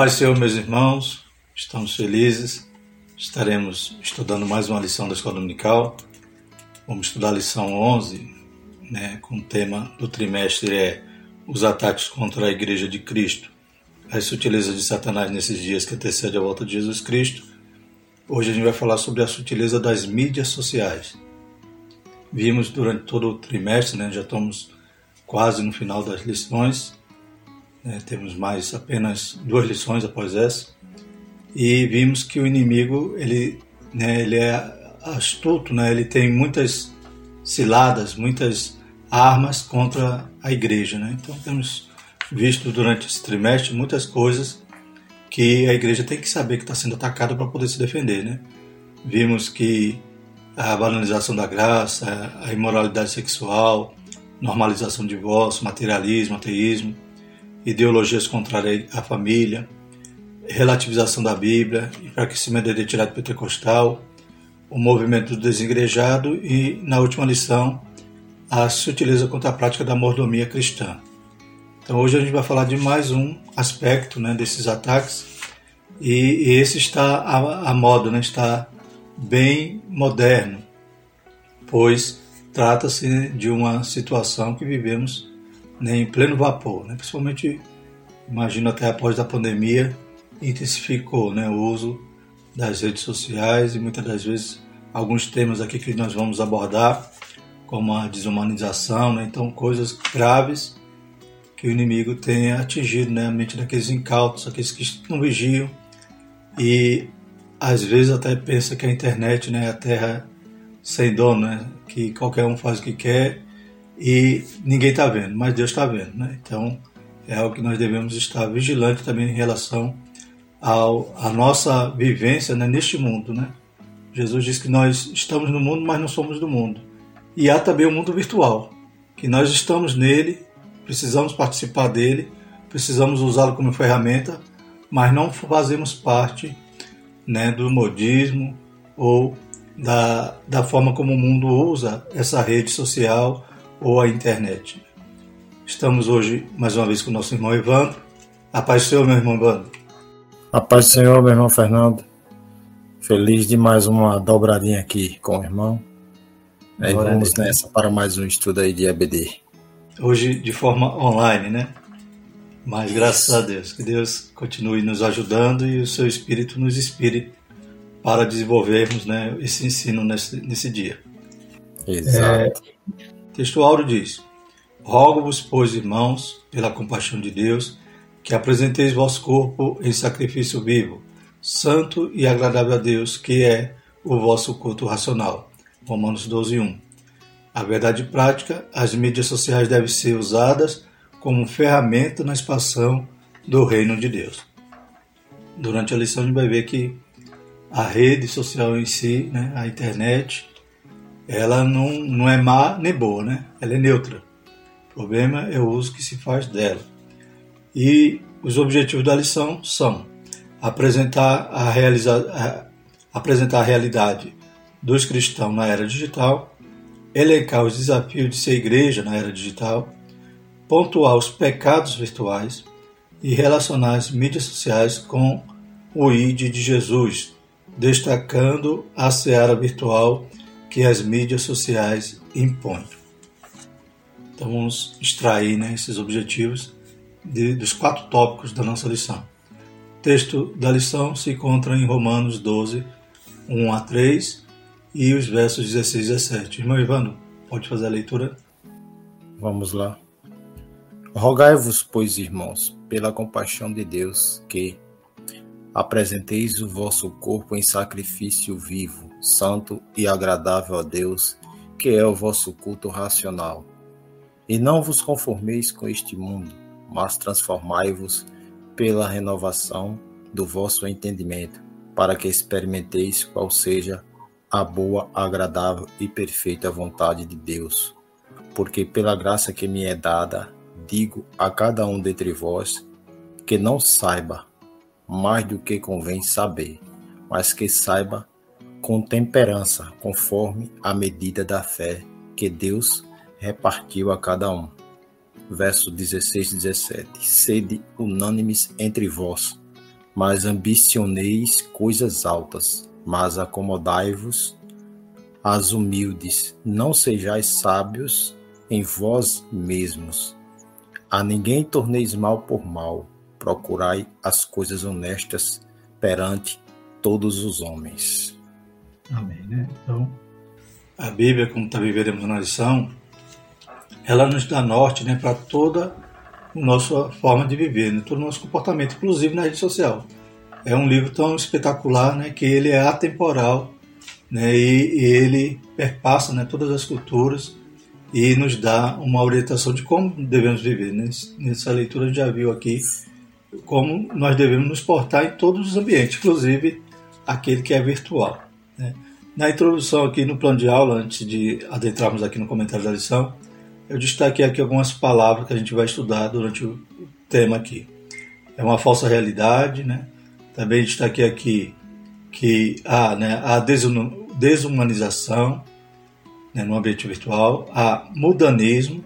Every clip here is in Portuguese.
Paz Senhor, meus irmãos, estamos felizes. Estaremos estudando mais uma lição da Escola Dominical. Vamos estudar a lição 11, né, com o tema do trimestre é os ataques contra a Igreja de Cristo, as sutilezas de Satanás nesses dias que antecedem a volta de Jesus Cristo. Hoje a gente vai falar sobre a sutileza das mídias sociais. Vimos durante todo o trimestre, né, já estamos quase no final das lições, né, temos mais apenas duas lições após essa, e vimos que o inimigo ele, né, ele é astuto, né, ele tem muitas ciladas, muitas armas contra a igreja. Né? Então temos visto durante esse trimestre muitas coisas que a igreja tem que saber que está sendo atacada para poder se defender. Né? Vimos que a banalização da graça, a imoralidade sexual, normalização de divórcio, materialismo, ateísmo, ideologias contrárias à família, relativização da Bíblia, enfraquecimento da identidade pentecostal, o movimento do desengrejado e, na última lição, a sutileza contra a prática da mordomia cristã. Então hoje a gente vai falar de mais um aspecto né, desses ataques e, e esse está à moda, né, está bem moderno, pois trata-se de uma situação que vivemos né, em pleno vapor, né, principalmente imagino até após a pandemia intensificou né, o uso das redes sociais e muitas das vezes alguns temas aqui que nós vamos abordar como a desumanização, né? então coisas graves que o inimigo tem atingido né? a mente daqueles incautos, aqueles que não vigiam e às vezes até pensa que a internet né, é a terra sem dono, né? que qualquer um faz o que quer e ninguém está vendo, mas Deus está vendo. Né? Então é algo que nós devemos estar vigilantes também em relação ao, à nossa vivência né, neste mundo. Né? Jesus diz que nós estamos no mundo, mas não somos do mundo. E há também o mundo virtual, que nós estamos nele, precisamos participar dele, precisamos usá-lo como ferramenta, mas não fazemos parte né, do modismo ou da, da forma como o mundo usa essa rede social ou a internet. Estamos hoje mais uma vez com o nosso irmão Evandro. A paz do Senhor, meu irmão Evandro. A paz do Senhor, meu irmão Fernando. Feliz de mais uma dobradinha aqui com o irmão. Aí vamos nessa para mais um estudo aí de EBD. Hoje de forma online, né? Mas graças a Deus, que Deus continue nos ajudando e o seu Espírito nos inspire para desenvolvermos né, esse ensino nesse, nesse dia. Exato. É, texto diz: Rogo-vos, pois, irmãos, pela compaixão de Deus, que apresenteis vosso corpo em sacrifício vivo, santo e agradável a Deus, que é o vosso culto racional. Romanos 12, 1. A verdade prática, as mídias sociais devem ser usadas como ferramenta na expansão do reino de Deus. Durante a lição a gente vai ver que a rede social em si, né, a internet, ela não, não é má nem boa, né? ela é neutra. O problema é o uso que se faz dela. E os objetivos da lição são apresentar a, realiza, a, apresentar a realidade dos cristãos na era digital, elencar os desafios de ser igreja na era digital, pontuar os pecados virtuais e relacionar as mídias sociais com o ID de Jesus, destacando a seara virtual que as mídias sociais impõem. Então vamos extrair né, esses objetivos de, dos quatro tópicos da nossa lição. O texto da lição se encontra em Romanos 12, 1 a 3 e os versos 16 e 17. Irmão Ivano, pode fazer a leitura? Vamos lá. Rogai-vos, pois, irmãos, pela compaixão de Deus, que apresenteis o vosso corpo em sacrifício vivo, santo e agradável a Deus, que é o vosso culto racional. E não vos conformeis com este mundo, mas transformai-vos pela renovação do vosso entendimento, para que experimenteis qual seja a boa, agradável e perfeita vontade de Deus. Porque pela graça que me é dada, digo a cada um dentre vós que não saiba mais do que convém saber, mas que saiba com temperança, conforme a medida da fé que Deus repartiu a cada um. Verso 16 e 17. Sede unânimes entre vós, mas ambicioneis coisas altas, mas acomodai-vos às humildes, não sejais sábios em vós mesmos. A ninguém torneis mal por mal, procurai as coisas honestas perante todos os homens. Amém, né? Então, a Bíblia, como está viveremos na lição, ela nos dá norte né, para toda a nossa forma de viver, né, todo o nosso comportamento, inclusive na rede social. É um livro tão espetacular né, que ele é atemporal né, e, e ele perpassa né, todas as culturas e nos dá uma orientação de como devemos viver. Nessa leitura a gente já viu aqui como nós devemos nos portar em todos os ambientes, inclusive aquele que é virtual. Né? Na introdução aqui no plano de aula, antes de adentrarmos aqui no comentário da lição, eu destaquei aqui algumas palavras que a gente vai estudar durante o tema aqui. É uma falsa realidade, né? Também destaquei aqui que há né, a desumanização né, no ambiente virtual, há mudanismo,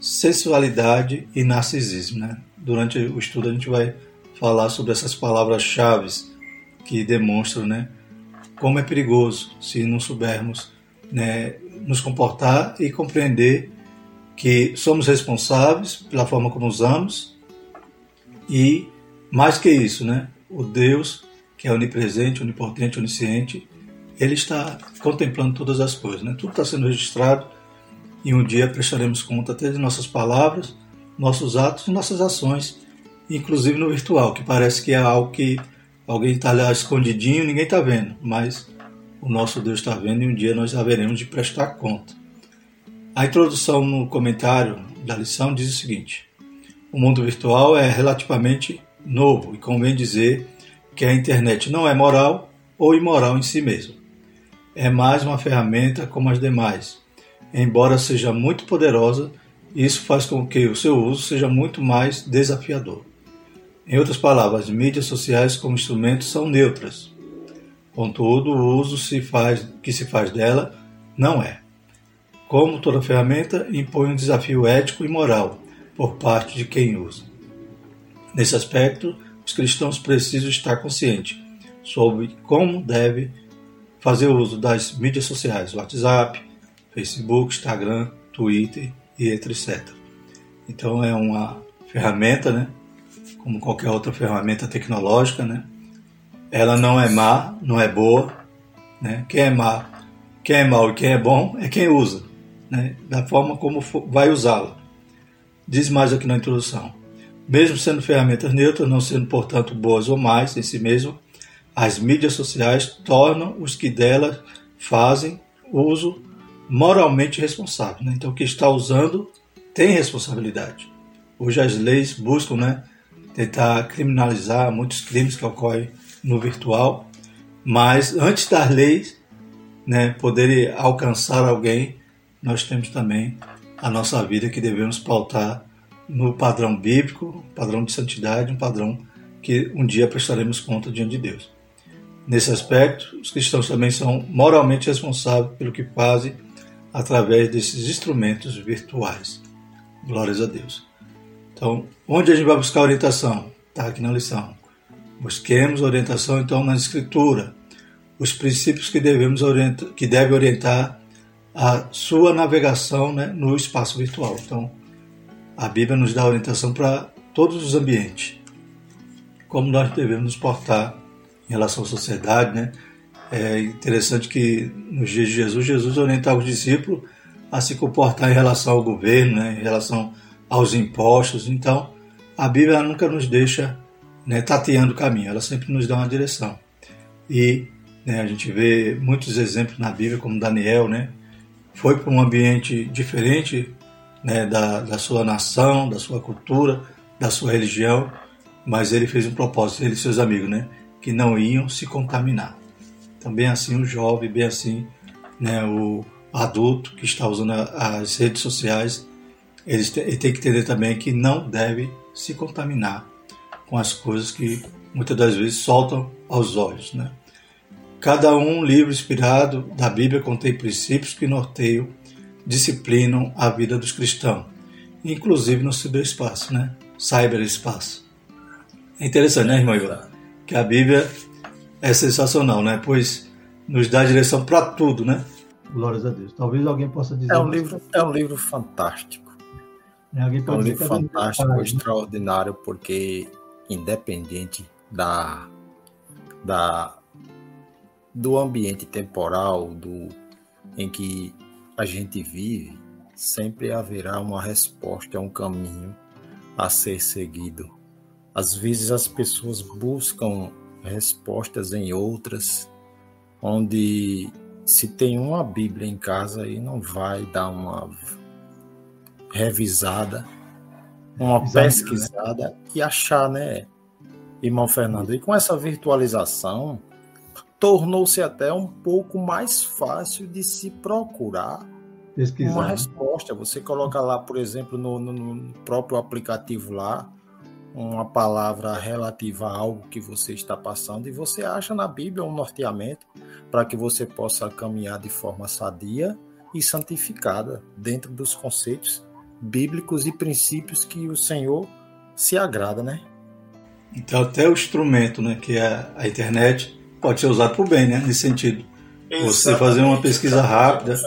sensualidade e narcisismo. Né? Durante o estudo a gente vai falar sobre essas palavras-chave que demonstram né, como é perigoso se não soubermos né, nos comportar e compreender que somos responsáveis pela forma como usamos e, mais que isso, né, o Deus que é onipresente, onipotente, onisciente, ele está contemplando todas as coisas. Né? Tudo está sendo registrado e um dia prestaremos conta até de nossas palavras, nossos atos e nossas ações, inclusive no virtual, que parece que é algo que alguém está lá escondidinho ninguém está vendo, mas o nosso Deus está vendo e um dia nós haveremos de prestar conta. A introdução no comentário da lição diz o seguinte: o mundo virtual é relativamente novo e convém dizer que a internet não é moral ou imoral em si mesma. É mais uma ferramenta como as demais. Embora seja muito poderosa, isso faz com que o seu uso seja muito mais desafiador. Em outras palavras, mídias sociais como instrumentos são neutras. Contudo, o uso se faz, que se faz dela não é. Como toda ferramenta, impõe um desafio ético e moral por parte de quem usa. Nesse aspecto, os cristãos precisam estar conscientes sobre como deve fazer uso das mídias sociais, WhatsApp, Facebook, Instagram, Twitter e etc. Então é uma ferramenta, né? Como qualquer outra ferramenta tecnológica, né? Ela não é má, não é boa, né? Quem é má, quem é mau e quem é bom é quem usa né, da forma como vai usá-la. Diz mais aqui na introdução. Mesmo sendo ferramentas neutras, não sendo, portanto, boas ou mais em si mesmo, as mídias sociais tornam os que delas fazem uso moralmente responsável. Né? Então, o que está usando tem responsabilidade. Hoje as leis buscam né, tentar criminalizar muitos crimes que ocorrem no virtual, mas antes das leis né, poderem alcançar alguém, nós temos também a nossa vida que devemos pautar no padrão bíblico, padrão de santidade, um padrão que um dia prestaremos conta diante de Deus. Nesse aspecto, os cristãos também são moralmente responsáveis pelo que fazem através desses instrumentos virtuais. Glórias a Deus. Então, onde a gente vai buscar orientação? Está aqui na lição. Busquemos orientação então na Escritura, os princípios que devemos orientar, que deve orientar a sua navegação né, no espaço virtual. Então, a Bíblia nos dá orientação para todos os ambientes, como nós devemos nos portar em relação à sociedade. Né? É interessante que nos dias de Jesus, Jesus orientava os discípulos a se comportar em relação ao governo, né, em relação aos impostos. Então, a Bíblia nunca nos deixa né, tateando o caminho, ela sempre nos dá uma direção. E né, a gente vê muitos exemplos na Bíblia, como Daniel, né, foi para um ambiente diferente né, da, da sua nação, da sua cultura, da sua religião, mas ele fez um propósito, ele e seus amigos, né, que não iam se contaminar. Também assim o jovem, bem assim né, o adulto que está usando as redes sociais, ele tem que entender também que não deve se contaminar com as coisas que muitas das vezes soltam aos olhos, né? Cada um livro inspirado da Bíblia contém princípios que norteiam, disciplinam a vida dos cristãos, inclusive no ciberespaço, né? Cyberespaço. É interessante, né, irmão Ivan? que a Bíblia é sensacional, né? Pois nos dá direção para tudo, né? Glórias a Deus. Talvez alguém possa dizer. É um livro, é um livro fantástico. É, é um livro fantástico, né? extraordinário, porque independente da, da do ambiente temporal do em que a gente vive, sempre haverá uma resposta, um caminho a ser seguido. Às vezes as pessoas buscam respostas em outras, onde se tem uma Bíblia em casa e não vai dar uma revisada, uma Exato, pesquisada né? e achar, né, irmão Fernando? E com essa virtualização, tornou-se até um pouco mais fácil de se procurar Pesquisar. uma resposta. Você coloca lá, por exemplo, no, no, próprio aplicativo lá, uma palavra relativa a algo que você está passando e você acha na Bíblia um norteamento para que você possa caminhar de forma sadia e santificada dentro dos conceitos bíblicos e princípios que o Senhor se agrada, né? Então até o instrumento, né, que é a internet, pode ser usado para o bem, né, nesse sentido. Exatamente. Você fazer uma pesquisa rápida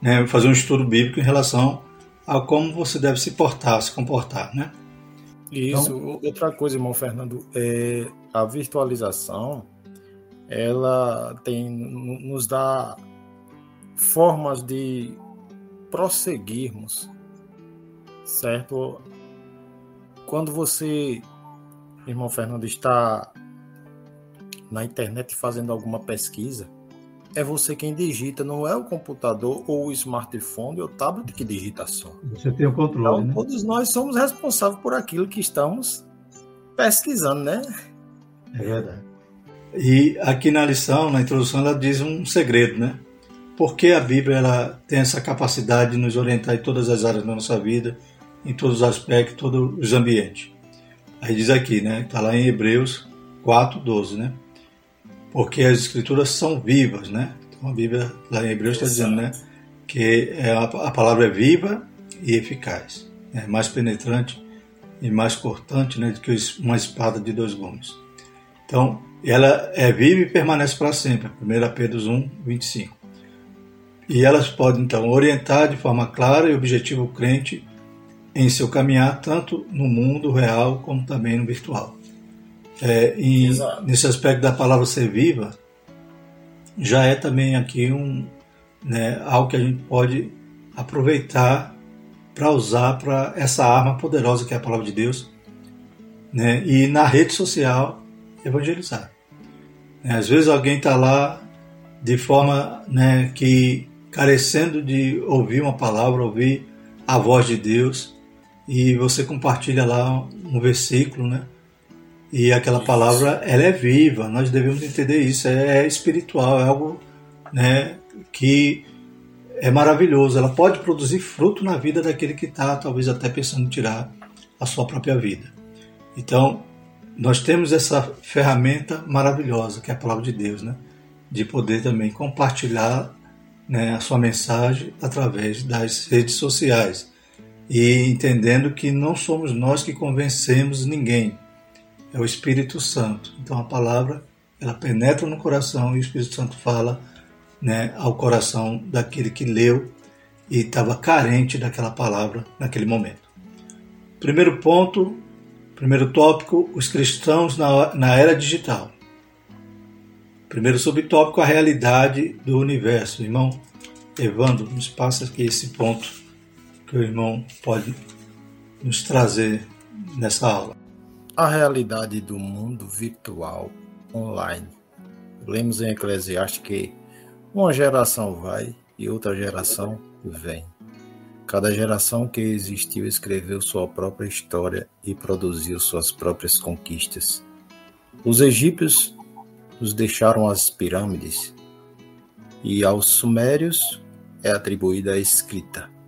né, fazer um estudo bíblico em relação a como você deve se portar, se comportar, né? Isso. Então, Outra coisa, irmão Fernando, é a virtualização, ela tem nos dá formas de prosseguirmos, certo? Quando você, irmão Fernando, está na internet fazendo alguma pesquisa, é você quem digita, não é o computador ou o smartphone ou o tablet que digita só. Você tem o controle, então, né? Todos nós somos responsáveis por aquilo que estamos pesquisando, né? É verdade. E aqui na lição, na introdução, ela diz um segredo, né? Porque a Bíblia ela tem essa capacidade de nos orientar em todas as áreas da nossa vida, em todos os aspectos, todos os ambientes. Aí diz aqui, né? Está lá em Hebreus 4, 12, né? porque as escrituras são vivas, né? Então a Bíblia lá em Hebreus está dizendo, né, que é a, palavra é viva e eficaz, é mais penetrante e mais cortante, né, do que uma espada de dois gumes. Então ela é viva e permanece para sempre. 1 Pedro 1, 25. E elas podem então orientar de forma clara e objetiva o crente em seu caminhar tanto no mundo real como também no virtual. É, e nesse aspecto da palavra ser viva, já é também aqui um, né, algo que a gente pode aproveitar para usar para essa arma poderosa que é a palavra de Deus, né, e na rede social evangelizar. É, às vezes alguém está lá de forma né, que carecendo de ouvir uma palavra, ouvir a voz de Deus, e você compartilha lá um versículo, né? E aquela palavra, ela é viva, nós devemos entender isso, é espiritual, é algo né, que é maravilhoso. Ela pode produzir fruto na vida daquele que está, talvez até pensando em tirar a sua própria vida. Então, nós temos essa ferramenta maravilhosa, que é a palavra de Deus, né? de poder também compartilhar né, a sua mensagem através das redes sociais. E entendendo que não somos nós que convencemos ninguém, é o Espírito Santo. Então a palavra ela penetra no coração e o Espírito Santo fala né, ao coração daquele que leu e estava carente daquela palavra naquele momento. Primeiro ponto, primeiro tópico, os cristãos na, na era digital. Primeiro subtópico, a realidade do universo. Irmão Evandro, nos passa aqui esse ponto que o irmão pode nos trazer nessa aula a realidade do mundo virtual online. Lemos em Eclesiastes que uma geração vai e outra geração vem. Cada geração que existiu escreveu sua própria história e produziu suas próprias conquistas. Os egípcios nos deixaram as pirâmides e aos sumérios é atribuída a escrita.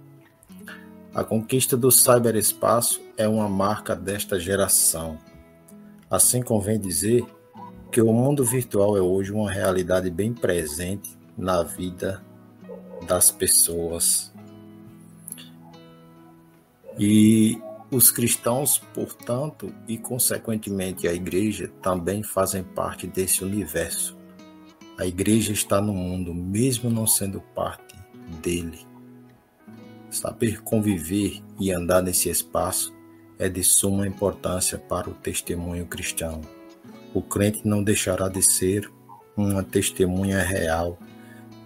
A conquista do cyberespaço é uma marca desta geração. Assim convém dizer que o mundo virtual é hoje uma realidade bem presente na vida das pessoas. E os cristãos, portanto, e consequentemente a igreja, também fazem parte desse universo. A igreja está no mundo, mesmo não sendo parte dele. Saber conviver e andar nesse espaço é de suma importância para o testemunho cristão. O crente não deixará de ser uma testemunha real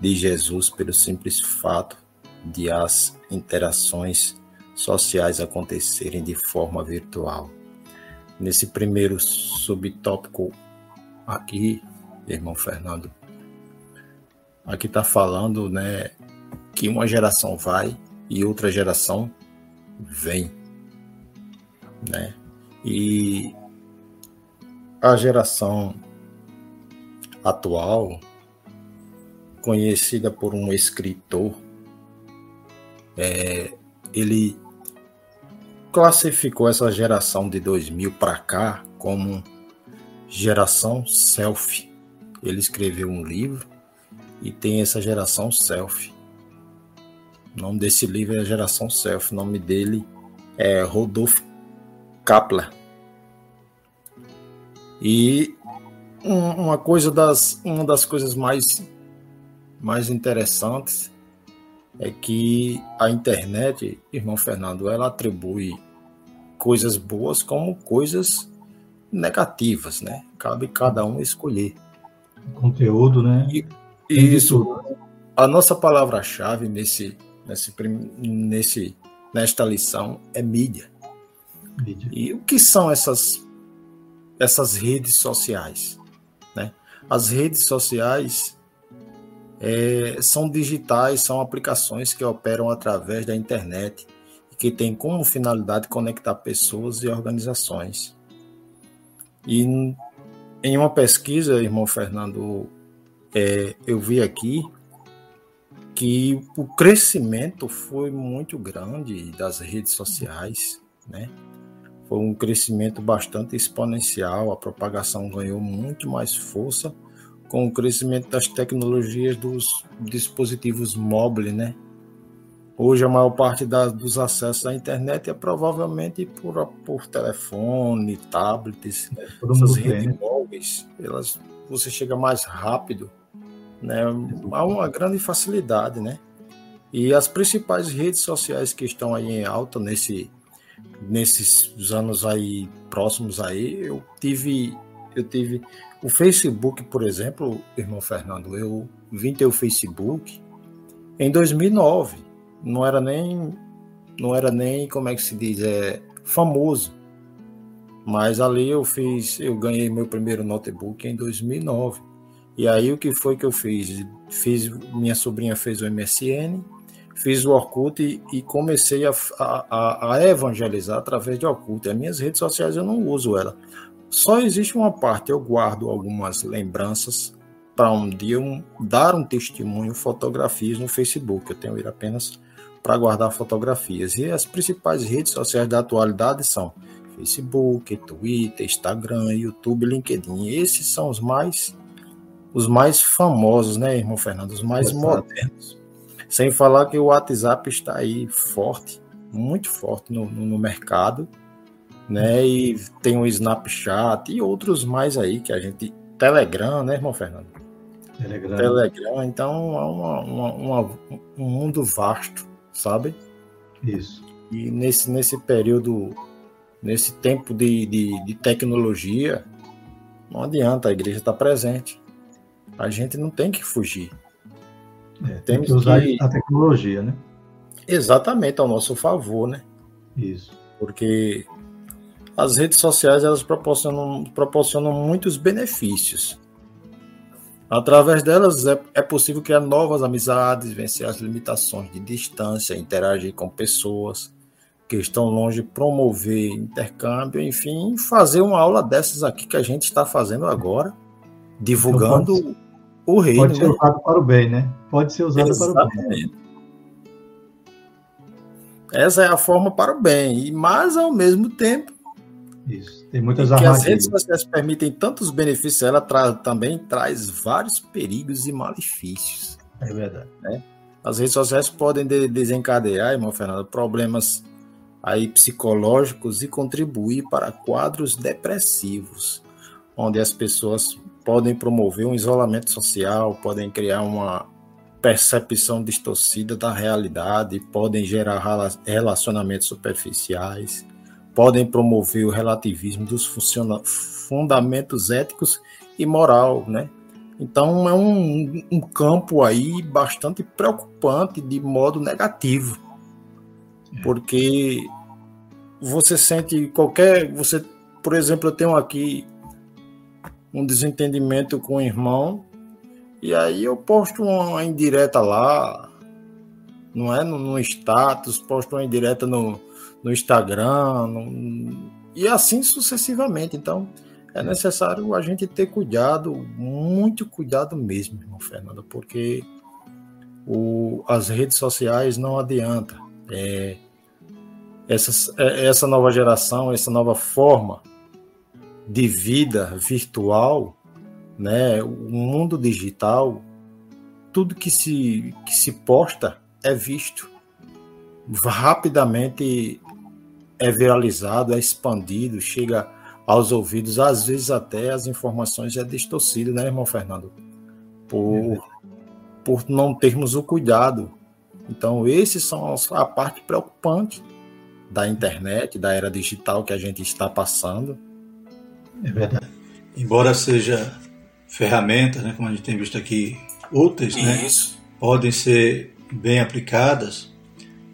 de Jesus pelo simples fato de as interações sociais acontecerem de forma virtual. Nesse primeiro subtópico aqui, irmão Fernando, aqui está falando, né, que uma geração vai e outra geração vem, né? E a geração atual, conhecida por um escritor, é, ele classificou essa geração de 2000 para cá como geração selfie. Ele escreveu um livro e tem essa geração selfie. O nome desse livro é Geração Self. O nome dele é Rodolfo Kapler. E uma coisa das uma das coisas mais mais interessantes é que a internet, irmão Fernando, ela atribui coisas boas como coisas negativas, né? Cabe cada um escolher. Conteúdo, né? E, isso. A nossa palavra-chave nesse nesse, nesse, nesta lição é mídia. mídia. E o que são essas, essas redes sociais? Né? As redes sociais é, são digitais, são aplicações que operam através da internet e que têm como finalidade conectar pessoas e organizações. E em uma pesquisa, irmão Fernando, é, eu vi aqui que o crescimento foi muito grande das redes sociais, né? Foi um crescimento bastante exponencial, a propagação ganhou muito mais força com o crescimento das tecnologias dos dispositivos móveis, né? Hoje a maior parte dos acessos à internet é provavelmente por, por telefone, tablets, é, essas redes né? móveis, elas, você chega mais rápido né? Há uma grande facilidade, né? E as principais redes sociais que estão aí em alta nesse, nesses anos aí próximos aí, eu tive, eu tive o Facebook, por exemplo, irmão Fernando, eu vim ter o Facebook em 2009. Não era nem, não era nem como é que se diz, é famoso. Mas ali eu fiz, eu ganhei meu primeiro notebook em 2009. E aí o que foi que eu fiz? Fiz minha sobrinha fez o MSN, fiz o Orkut e, e comecei a, a, a, evangelizar através de Orkut. As minhas redes sociais eu não uso ela. Só existe uma parte, eu guardo algumas lembranças para um dia um, dar um testemunho, fotografias no Facebook. Eu tenho ele apenas para guardar fotografias. E as principais redes sociais da atualidade são Facebook, Twitter, Instagram, YouTube, LinkedIn. Esses são os mais os mais famosos, né, irmão Fernando? Os mais Exato. modernos. Sem falar que o WhatsApp está aí forte, muito forte no, no, mercado, né? E tem o Snapchat e outros mais aí que a gente. Telegram, né, irmão Fernando? Telegram. Telegram, então é uma, uma, uma, um mundo vasto, sabe? Isso. E nesse, nesse período, nesse tempo de, de, de tecnologia, não adianta, a igreja estar tá presente. A gente não tem que fugir. É, tem que usar que... a tecnologia, né? Exatamente, ao nosso favor, né? Isso. Porque as redes sociais elas proporcionam, proporcionam muitos benefícios. Através delas é, é possível criar novas amizades, vencer as limitações de distância, interagir com pessoas que estão longe, promover intercâmbio, enfim, fazer uma aula dessas aqui que a gente está fazendo agora, divulgando o reino. Pode ser né? usado para o bem, né? Pode ser usado Exatamente. para o bem. Essa é a forma para o bem, mas ao mesmo tempo. Isso. Tem muitas que as redes sociais permitem tantos benefícios, ela tra também traz vários perigos e malefícios. É verdade. Né? As redes sociais podem de desencadear, irmão Fernando, problemas aí psicológicos e contribuir para quadros depressivos, onde as pessoas podem promover um isolamento social, podem criar uma percepção distorcida da realidade, podem gerar relacionamentos superficiais, podem promover o relativismo dos fundamentos éticos e moral, né? Então é um, um campo aí bastante preocupante de modo negativo, é. porque você sente qualquer, você, por exemplo, eu tenho aqui um desentendimento com o irmão e aí eu posto uma indireta lá, não é? No, no status, posto uma indireta no, no Instagram, no, e assim sucessivamente. Então, é necessário a gente ter cuidado, muito cuidado mesmo, irmão Fernando, porque o, as redes sociais não adianta. É, essa, é, essa nova geração, essa nova forma de vida virtual, né, o mundo digital, tudo que se, que se posta é visto. Rapidamente é viralizado, é expandido, chega aos ouvidos, às vezes até as informações é distorcido, né, irmão Fernando? Por, por não termos o cuidado. Então, esses são a parte preocupante da internet, da era digital que a gente está passando. É verdade. Embora seja ferramentas, né, como a gente tem visto aqui, úteis, né, podem ser bem aplicadas,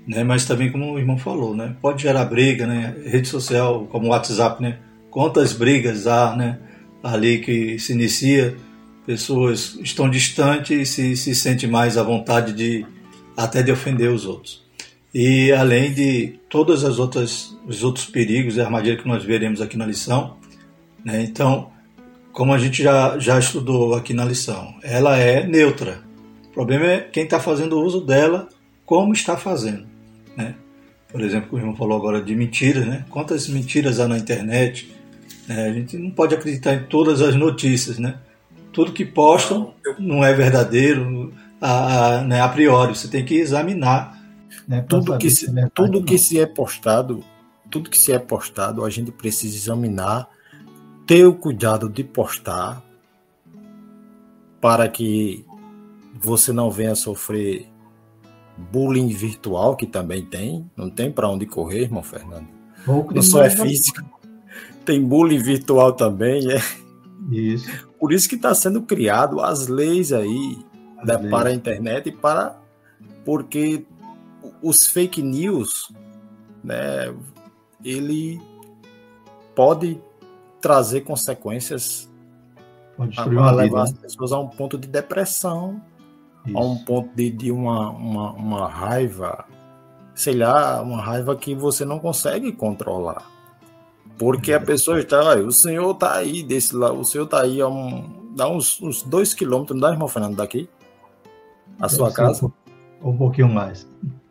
né, mas também como o irmão falou, né, pode gerar briga, né, rede social como o WhatsApp, né, quantas brigas há, né, ali que se inicia, pessoas estão distantes e se, se sente mais à vontade de até de ofender os outros. E além de todas as outras os outros perigos e armadilhas que nós veremos aqui na lição, né, então como a gente já, já estudou aqui na lição, ela é neutra. O problema é quem está fazendo uso dela, como está fazendo. Né? Por exemplo, o irmão falou agora de mentiras, né? Quantas mentiras há na internet? É, a gente não pode acreditar em todas as notícias, né? Tudo que postam não é verdadeiro a, a, né, a priori. Você tem que examinar. Né, tudo que, se, é tudo que se é postado, tudo que se é postado, a gente precisa examinar ter o cuidado de postar para que você não venha sofrer bullying virtual, que também tem, não tem para onde correr, irmão Fernando. Não só é físico, tem bullying virtual também, é. Isso. Por isso que está sendo criado as leis aí as né, leis. para a internet e para porque os fake news, né, ele pode trazer consequências a, levar vida, as né? pessoas a um ponto de depressão, Isso. a um ponto de, de uma, uma, uma, raiva, sei lá, uma raiva que você não consegue controlar. Porque a pessoa está, o senhor está aí, desse lá, o senhor está aí a um, dá uns, uns dois quilômetros, não dá, irmão Fernando, daqui? A sua casa? Um, um pouquinho mais.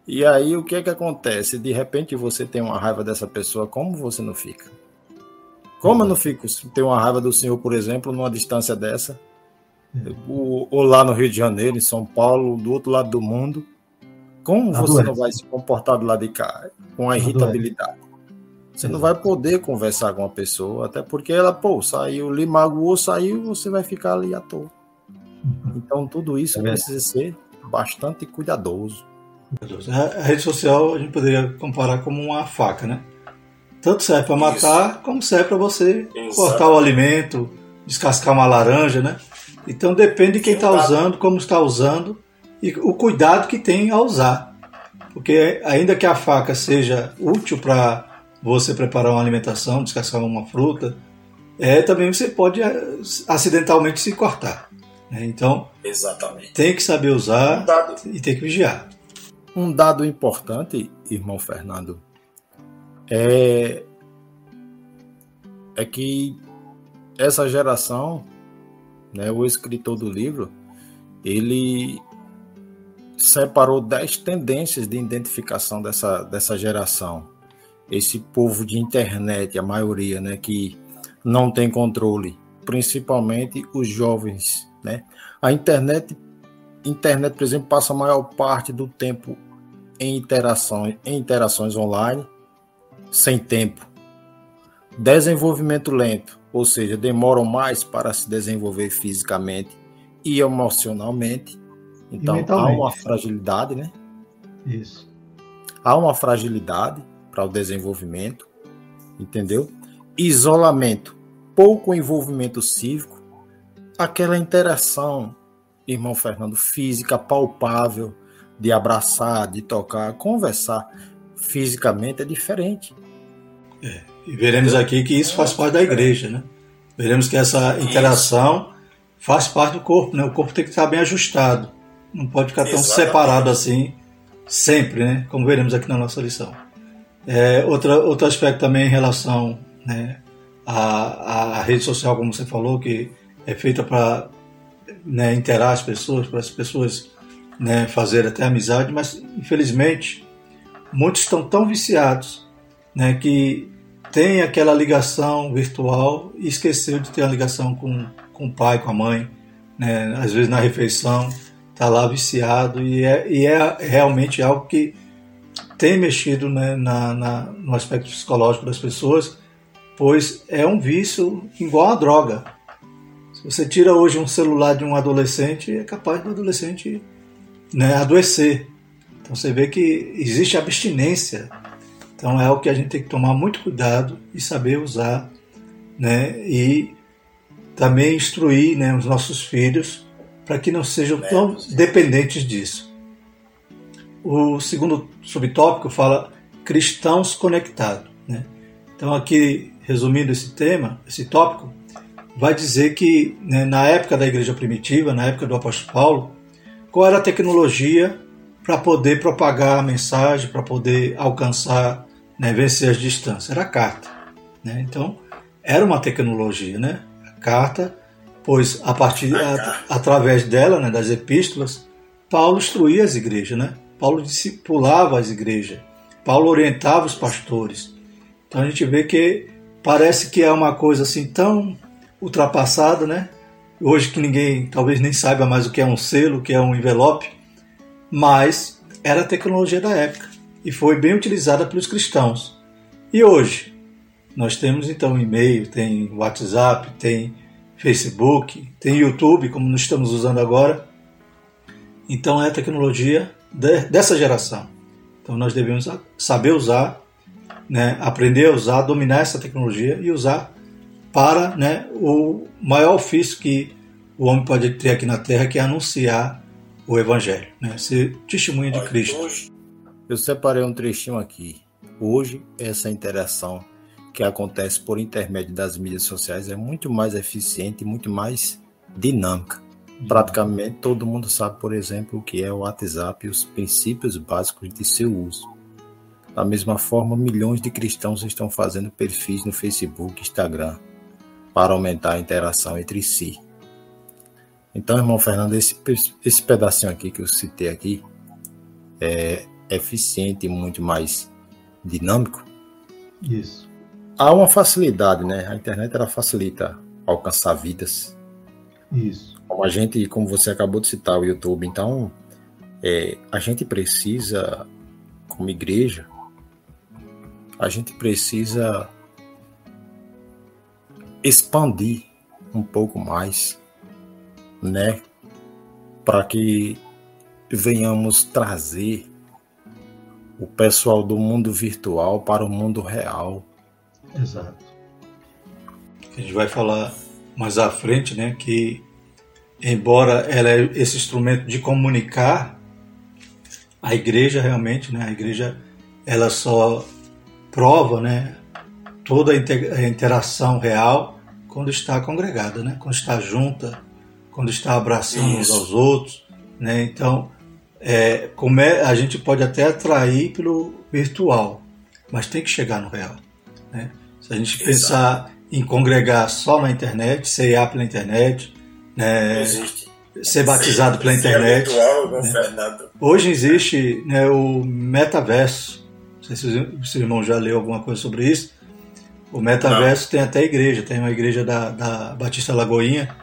E aí o que é que acontece? De repente você tem uma raiva dessa pessoa, como você não fica? Como eu não fico ter uma raiva do senhor, por exemplo, numa distância dessa? Ou, ou, lá no Rio de Janeiro, em São Paulo, do outro lado do mundo. Como você não vai se comportar do lado de cá? Com a irritabilidade. Você não vai poder conversar com a pessoa, até porque ela, pô, saiu, lhe magoou, saiu, você vai ficar ali à toa. Uhum. Então, tudo isso é precisa ser bastante cuidadoso. A rede social a gente poderia comparar como uma faca, né? Tanto serve para matar, Isso. como serve para você Exato. cortar o alimento, descascar uma laranja, né? Então depende de quem está usando, como está usando e o cuidado que tem ao usar. Porque ainda que a faca seja útil para você preparar uma alimentação, descascar uma fruta, é também você pode eh, acidentalmente se cortar. Né? Então, Exatamente. tem que saber usar um e tem que vigiar. Um dado importante, irmão Fernando, é, é que essa geração, né, o escritor do livro, ele separou dez tendências de identificação dessa, dessa geração. Esse povo de internet, a maioria, né, que não tem controle, principalmente os jovens, né? A internet, internet, por exemplo, passa a maior parte do tempo em interações, em interações online, sem tempo. Desenvolvimento lento, ou seja, demoram mais para se desenvolver fisicamente e emocionalmente. Então e há uma fragilidade, né? Isso. Há uma fragilidade para o desenvolvimento, entendeu? Isolamento, pouco envolvimento cívico, aquela interação, irmão Fernando, física, palpável, de abraçar, de tocar, conversar fisicamente é diferente. É, e veremos aqui que isso faz parte da igreja, né? Veremos que essa interação faz parte do corpo, né? O corpo tem que estar bem ajustado, não pode ficar tão Exatamente. separado assim sempre, né? Como veremos aqui na nossa lição. É, outra, outro aspecto também em relação né, à, à rede social, como você falou, que é feita para né, interar as pessoas, para as pessoas né, fazer até amizade, mas infelizmente muitos estão tão viciados né, que tem aquela ligação virtual e esqueceu de ter a ligação com, com o pai, com a mãe, né, às vezes na refeição, está lá viciado e é, e é realmente algo que tem mexido né, na, na, no aspecto psicológico das pessoas, pois é um vício igual a droga. Se você tira hoje um celular de um adolescente, é capaz do adolescente né, adoecer. Então você vê que existe abstinência. Então é algo que a gente tem que tomar muito cuidado e saber usar, né, e também instruir né, os nossos filhos para que não sejam tão dependentes disso. O segundo subtópico fala cristãos conectados. Né? Então, aqui, resumindo esse tema, esse tópico, vai dizer que né, na época da igreja primitiva, na época do apóstolo Paulo, qual era a tecnologia para poder propagar a mensagem, para poder alcançar, né, vencer as distâncias? Era a carta. Né? Então, era uma tecnologia, né? A carta, pois a partir, a, através dela, né, das epístolas, Paulo instruía as igrejas, né? Paulo discipulava as igrejas, Paulo orientava os pastores. Então a gente vê que parece que é uma coisa assim tão ultrapassada, né? Hoje que ninguém talvez nem saiba mais o que é um selo, o que é um envelope, mas era a tecnologia da época e foi bem utilizada pelos cristãos. E hoje nós temos então e-mail, tem WhatsApp, tem Facebook, tem YouTube, como nós estamos usando agora. Então é a tecnologia de, dessa geração. Então nós devemos saber usar, né, aprender a usar, dominar essa tecnologia e usar para né, o maior ofício que o homem pode ter aqui na Terra, que é anunciar o Evangelho, né, ser testemunha de Cristo. Eu separei um trechinho aqui. Hoje, essa interação que acontece por intermédio das mídias sociais é muito mais eficiente e muito mais dinâmica. Praticamente todo mundo sabe, por exemplo, o que é o WhatsApp e os princípios básicos de seu uso. Da mesma forma, milhões de cristãos estão fazendo perfis no Facebook e Instagram para aumentar a interação entre si. Então, irmão Fernando, esse, esse pedacinho aqui que eu citei aqui é eficiente e muito mais dinâmico. Isso. Há uma facilidade, né? A internet ela facilita alcançar vidas. Isso como a gente, como você acabou de citar o YouTube, então é, a gente precisa, como igreja, a gente precisa expandir um pouco mais, né, para que venhamos trazer o pessoal do mundo virtual para o mundo real. Exato. A gente vai falar mais à frente, né, que embora ela é esse instrumento de comunicar, a igreja realmente, né, a igreja ela só prova, né, toda a interação real quando está congregada, né, quando está junta, quando está abraçando uns aos outros, né, então é, como é, a gente pode até atrair pelo virtual, mas tem que chegar no real, né? Se a gente Exato. pensar em congregar só na internet, CEA pela internet, né, ser batizado pela internet. Virtual, né? Hoje existe né, o metaverso. Não sei se o seu irmão já leu alguma coisa sobre isso. O metaverso Não. tem até igreja, tem uma igreja da, da Batista Lagoinha,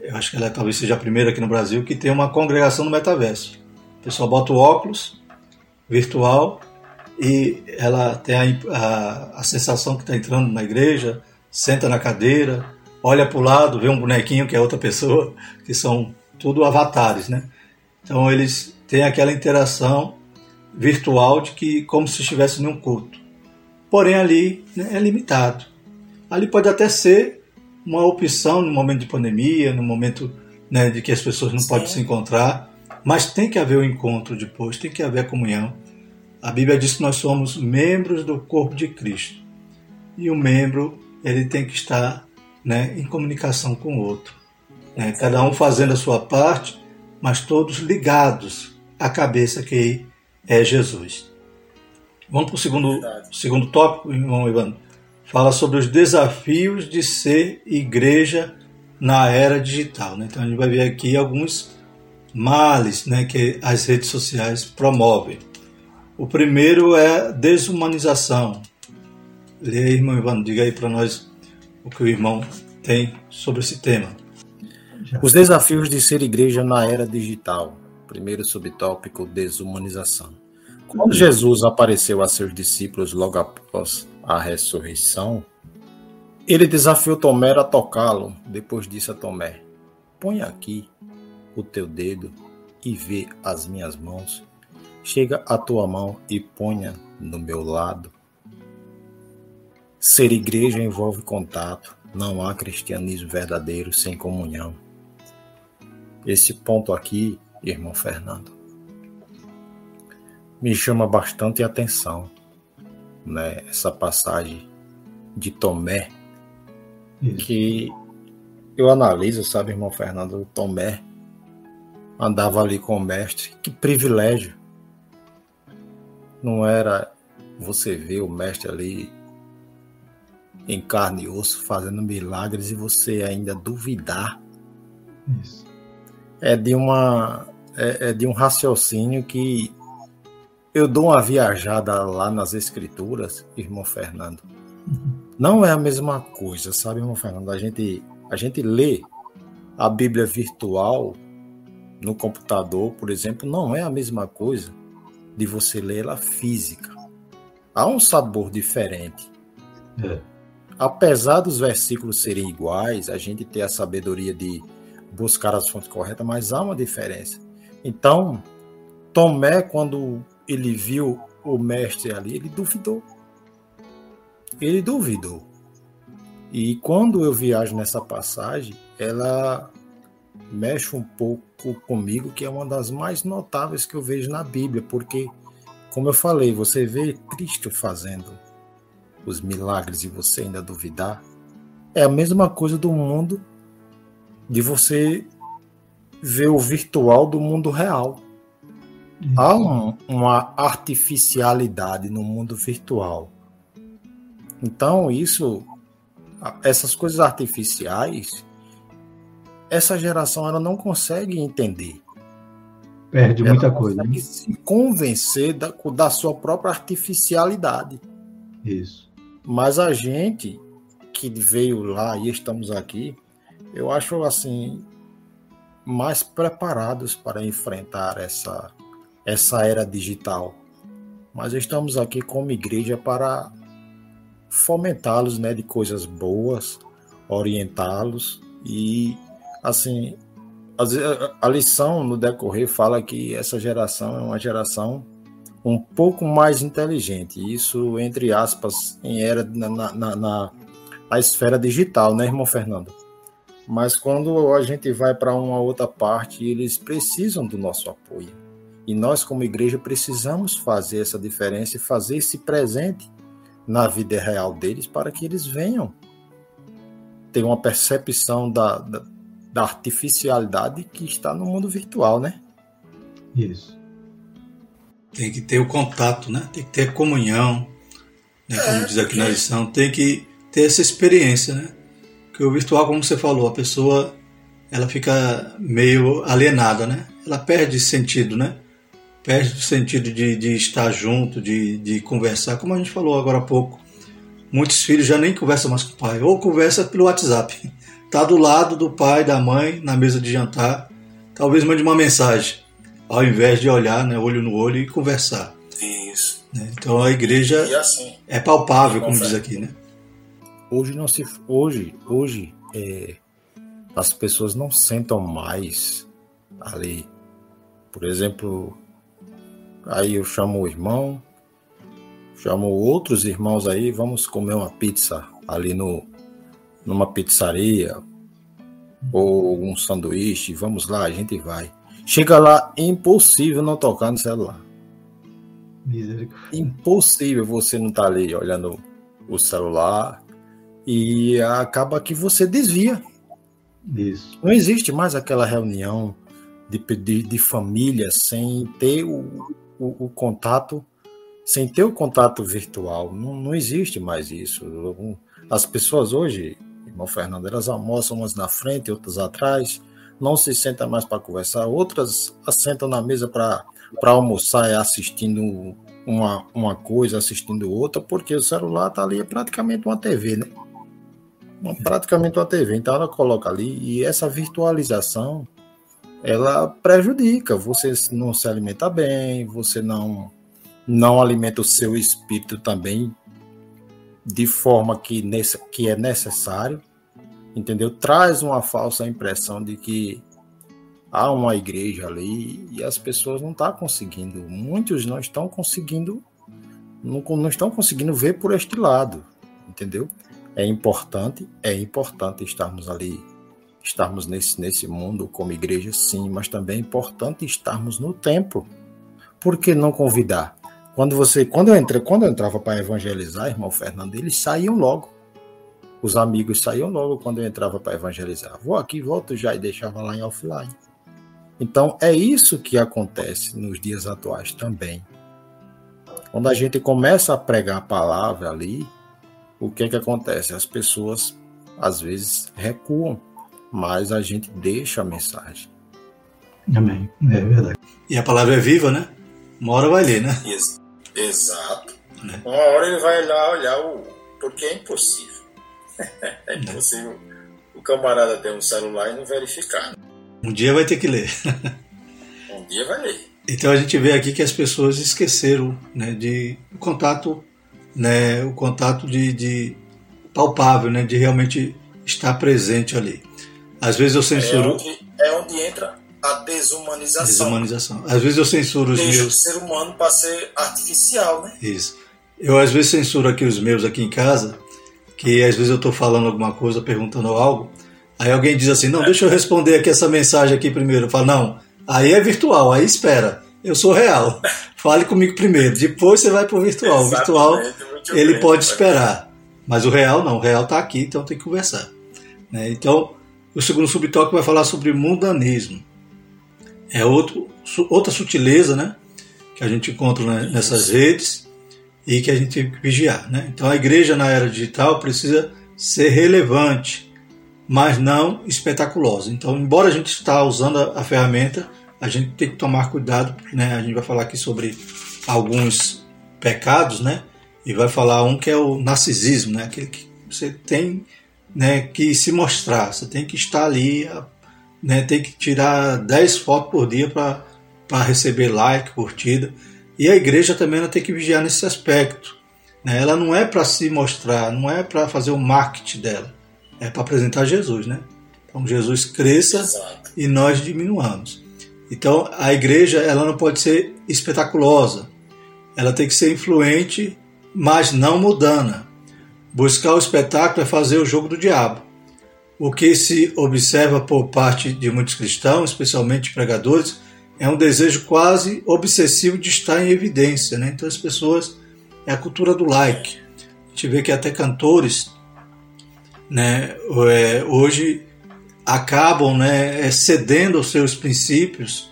eu acho que ela talvez seja a primeira aqui no Brasil, que tem uma congregação no metaverso. O pessoal bota o óculos virtual e ela tem a, a, a sensação que está entrando na igreja, senta na cadeira, olha para o lado, vê um bonequinho que é outra pessoa, que são tudo avatares, né? Então eles têm aquela interação virtual de que como se estivesse num culto. Porém ali né, é limitado. Ali pode até ser uma opção no momento de pandemia, no momento né, de que as pessoas não Sim. podem se encontrar, mas tem que haver o um encontro depois, tem que haver a comunhão. A Bíblia diz que nós somos membros do corpo de Cristo. E o membro ele tem que estar né, em comunicação com o outro. Né? Cada um fazendo a sua parte, mas todos ligados à cabeça que é Jesus. Vamos para o segundo, segundo tópico, irmão Ivan. Fala sobre os desafios de ser igreja na era digital. Né? Então a gente vai ver aqui alguns males né, que as redes sociais promovem. O primeiro é desumanização. Leia aí, irmão Ivan, diga aí para nós o que o irmão tem sobre esse tema. Os desafios de ser igreja na era digital. Primeiro subtópico: desumanização. Quando Jesus apareceu a seus discípulos logo após a ressurreição, ele desafiou Tomé a tocá-lo. Depois disse a Tomé: Põe aqui o teu dedo e vê as minhas mãos. Chega a tua mão e ponha no meu lado. Ser igreja envolve contato. Não há cristianismo verdadeiro sem comunhão. Esse ponto aqui, irmão Fernando, me chama bastante atenção, né? Essa passagem de Tomé, que eu analiso, sabe, irmão Fernando, Tomé andava ali com o mestre, que privilégio. Não era você ver o mestre ali em carne e osso, fazendo milagres e você ainda duvidar. Isso. É de uma é, é, de um raciocínio que eu dou uma viajada lá nas escrituras, irmão Fernando. Uhum. Não é a mesma coisa, sabe, irmão Fernando? A gente a gente lê a Bíblia virtual no computador, por exemplo, não é a mesma coisa de você ler ela física. Há um sabor diferente. É apesar dos versículos serem iguais, a gente ter a sabedoria de buscar as fontes corretas, mas há uma diferença. Então, Tomé, quando ele viu o mestre ali, ele duvidou. Ele duvidou. E quando eu viajo nessa passagem, ela mexe um pouco comigo, que é uma das mais notáveis que eu vejo na Bíblia, porque, como eu falei, você vê Cristo fazendo os milagres e você ainda duvidar, é a mesma coisa do mundo de você ver o virtual do mundo real. Há um, uma artificialidade no mundo virtual. Então, isso, essas coisas artificiais, essa geração ela não consegue entender. Perde ela muita coisa. Né? Se convencer da, da sua própria artificialidade. Isso. Mas a gente que veio lá e estamos aqui, eu acho assim mais preparados para enfrentar essa essa era digital. Mas estamos aqui como igreja para fomentá-los, né, de coisas boas, orientá-los e assim a, lição no decorrer fala que essa geração é uma geração um pouco mais inteligente. Isso, entre aspas, em era na, na, na, na esfera digital, né, irmão Fernando? Mas quando a gente vai para uma outra parte, eles precisam do nosso apoio. E nós, como igreja, precisamos fazer essa diferença e fazer esse presente na vida real deles para que eles venham ter uma percepção da, da, da artificialidade que está no mundo virtual, né? Isso. Tem que ter o contato, né? Tem que ter comunhão, né? como é, diz aqui na lição, tem que ter essa experiência, né? Que o virtual, como você falou, a pessoa ela fica meio alienada, né? Ela perde sentido, né? Perde o sentido de, de estar junto, de, de conversar, como a gente falou agora há pouco. Muitos filhos já nem conversam mais com o pai, ou conversa pelo WhatsApp. Tá do lado do pai, da mãe, na mesa de jantar, talvez mande uma mensagem ao invés de olhar né, olho no olho e conversar. Isso. Né? Então a igreja assim, é palpável, como diz aqui, né? Hoje não se, hoje, hoje é, as pessoas não sentam mais ali. Por exemplo, aí eu chamo o irmão, chamo outros irmãos aí, vamos comer uma pizza ali no numa pizzaria ou um sanduíche, vamos lá, a gente vai. Chega lá, impossível não tocar no celular. Impossível você não estar tá ali olhando o celular e acaba que você desvia. Isso. Não existe mais aquela reunião de, de, de família sem ter o, o, o, contato, sem ter o contato virtual. Não, não existe mais isso. As pessoas hoje, irmão Fernando, elas almoçam umas na frente, outras atrás, não se sentam mais para conversar, outras assentam na mesa para almoçar e assistindo uma, uma coisa, assistindo outra, porque o celular está ali é praticamente uma TV, né? Uma, praticamente uma TV. Então ela coloca ali e essa virtualização ela prejudica. Você não se alimenta bem, você não não alimenta o seu espírito também de forma que, nesse, que é necessário, entendeu? Traz uma falsa impressão de que há uma igreja ali e as pessoas não estão tá conseguindo, muitos não estão conseguindo, não, não estão conseguindo ver por este lado, entendeu? É importante, é importante estarmos ali, estarmos nesse, nesse mundo como igreja, sim, mas também é importante estarmos no templo. Por que não convidar? Quando você, quando eu entrei, quando eu entrava para evangelizar, irmão Fernando, eles saíam logo. Os amigos saíam logo quando eu entrava para evangelizar. Vou aqui, volto já e deixava lá em offline. Então, é isso que acontece nos dias atuais também. Quando a gente começa a pregar a palavra ali, o que é que acontece? As pessoas às vezes recuam, mas a gente deixa a mensagem. Amém. É verdade. E a palavra é viva, né? Uma hora vai ler, né? Ex exato. Né? Uma hora ele vai lá olhar o. Porque é impossível. é impossível o camarada ter um celular e não verificar. Né? Um dia vai ter que ler. um dia vai ler. Então a gente vê aqui que as pessoas esqueceram né, de o contato, né, o contato de, de palpável, né, de realmente estar presente ali. Às vezes eu censuro. É onde, é onde entra a desumanização. Desumanização. Às vezes eu censuro os Deixa meus. o ser humano para ser artificial, né? Isso. Eu às vezes censuro aqui os meus aqui em casa, que às vezes eu estou falando alguma coisa, perguntando algo, Aí alguém diz assim: não, deixa eu responder aqui essa mensagem aqui primeiro. Eu falo: não, aí é virtual, aí espera. Eu sou real. Fale comigo primeiro, depois você vai para o virtual. O virtual ele bem, pode esperar, mas o real não. O real está aqui, então tem que conversar. Né? Então, o segundo subtópico vai falar sobre mundanismo. É outro, outra sutileza, né? Que a gente encontra nessas redes e que a gente tem que vigiar, né? Então, a igreja na era digital precisa ser relevante mas não espetaculosa. Então, embora a gente está usando a, a, ferramenta, a gente tem que tomar cuidado, né? A gente vai falar aqui sobre alguns pecados, né? E vai falar um que é o narcisismo, né? Aquele que você tem, né, que se mostrar, você tem que estar ali, né, tem que tirar 10 fotos por dia para receber like, curtida. E a igreja também ela tem que vigiar nesse aspecto. Né? Ela não é para se mostrar, não é para fazer o marketing dela é para apresentar Jesus, né? Então Jesus cresça Exato. e nós diminuamos. Então a igreja ela não pode ser espetaculosa, ela tem que ser influente, mas não mudana. Buscar o espetáculo é fazer o jogo do diabo. O que se observa por parte de muitos cristãos, especialmente pregadores, é um desejo quase obsessivo de estar em evidência. Né? Então as pessoas. É a cultura do like. A gente vê que até cantores né, é, hoje acabam né, é, cedendo aos seus princípios,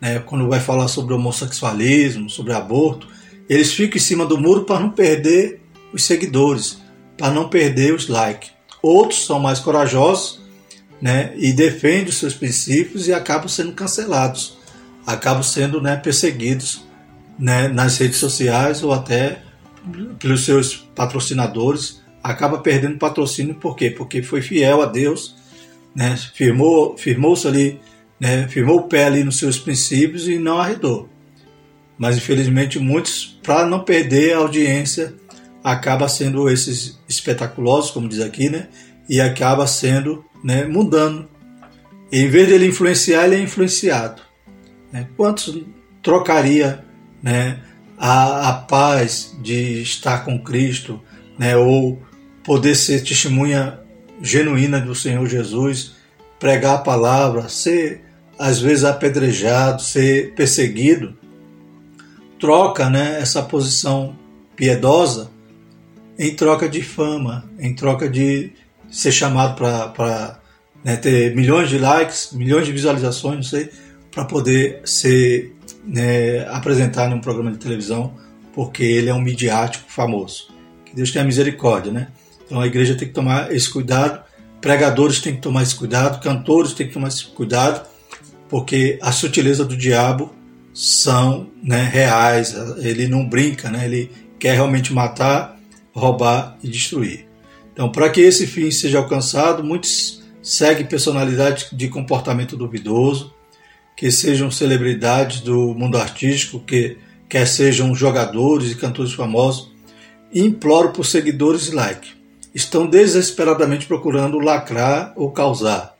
né, quando vai falar sobre homossexualismo, sobre aborto, eles ficam em cima do muro para não perder os seguidores, para não perder os likes. Outros são mais corajosos né, e defendem os seus princípios e acabam sendo cancelados, acabam sendo né, perseguidos né, nas redes sociais ou até pelos seus patrocinadores acaba perdendo patrocínio por quê? Porque foi fiel a Deus, né? firmou, firmou-se ali, né? firmou o pé ali nos seus princípios e não arredou. mas infelizmente muitos, para não perder a audiência, acaba sendo esses espetaculosos, como diz aqui, né? E acaba sendo, né, mudando. E, em vez de ele influenciar, ele é influenciado. Né? Quantos trocaria, né, a, a paz de estar com Cristo, né, ou poder ser testemunha genuína do Senhor Jesus, pregar a palavra, ser às vezes apedrejado, ser perseguido, troca né, essa posição piedosa em troca de fama, em troca de ser chamado para né, ter milhões de likes, milhões de visualizações, não sei, para poder ser né, em um programa de televisão, porque ele é um midiático famoso. Que Deus tenha misericórdia, né? Então a igreja tem que tomar esse cuidado, pregadores têm que tomar esse cuidado, cantores têm que tomar esse cuidado, porque a sutileza do diabo são né, reais, ele não brinca, né? ele quer realmente matar, roubar e destruir. Então, para que esse fim seja alcançado, muitos seguem personalidades de comportamento duvidoso, que sejam celebridades do mundo artístico, que quer sejam jogadores e cantores famosos, e imploram por seguidores e like. Estão desesperadamente procurando lacrar ou causar.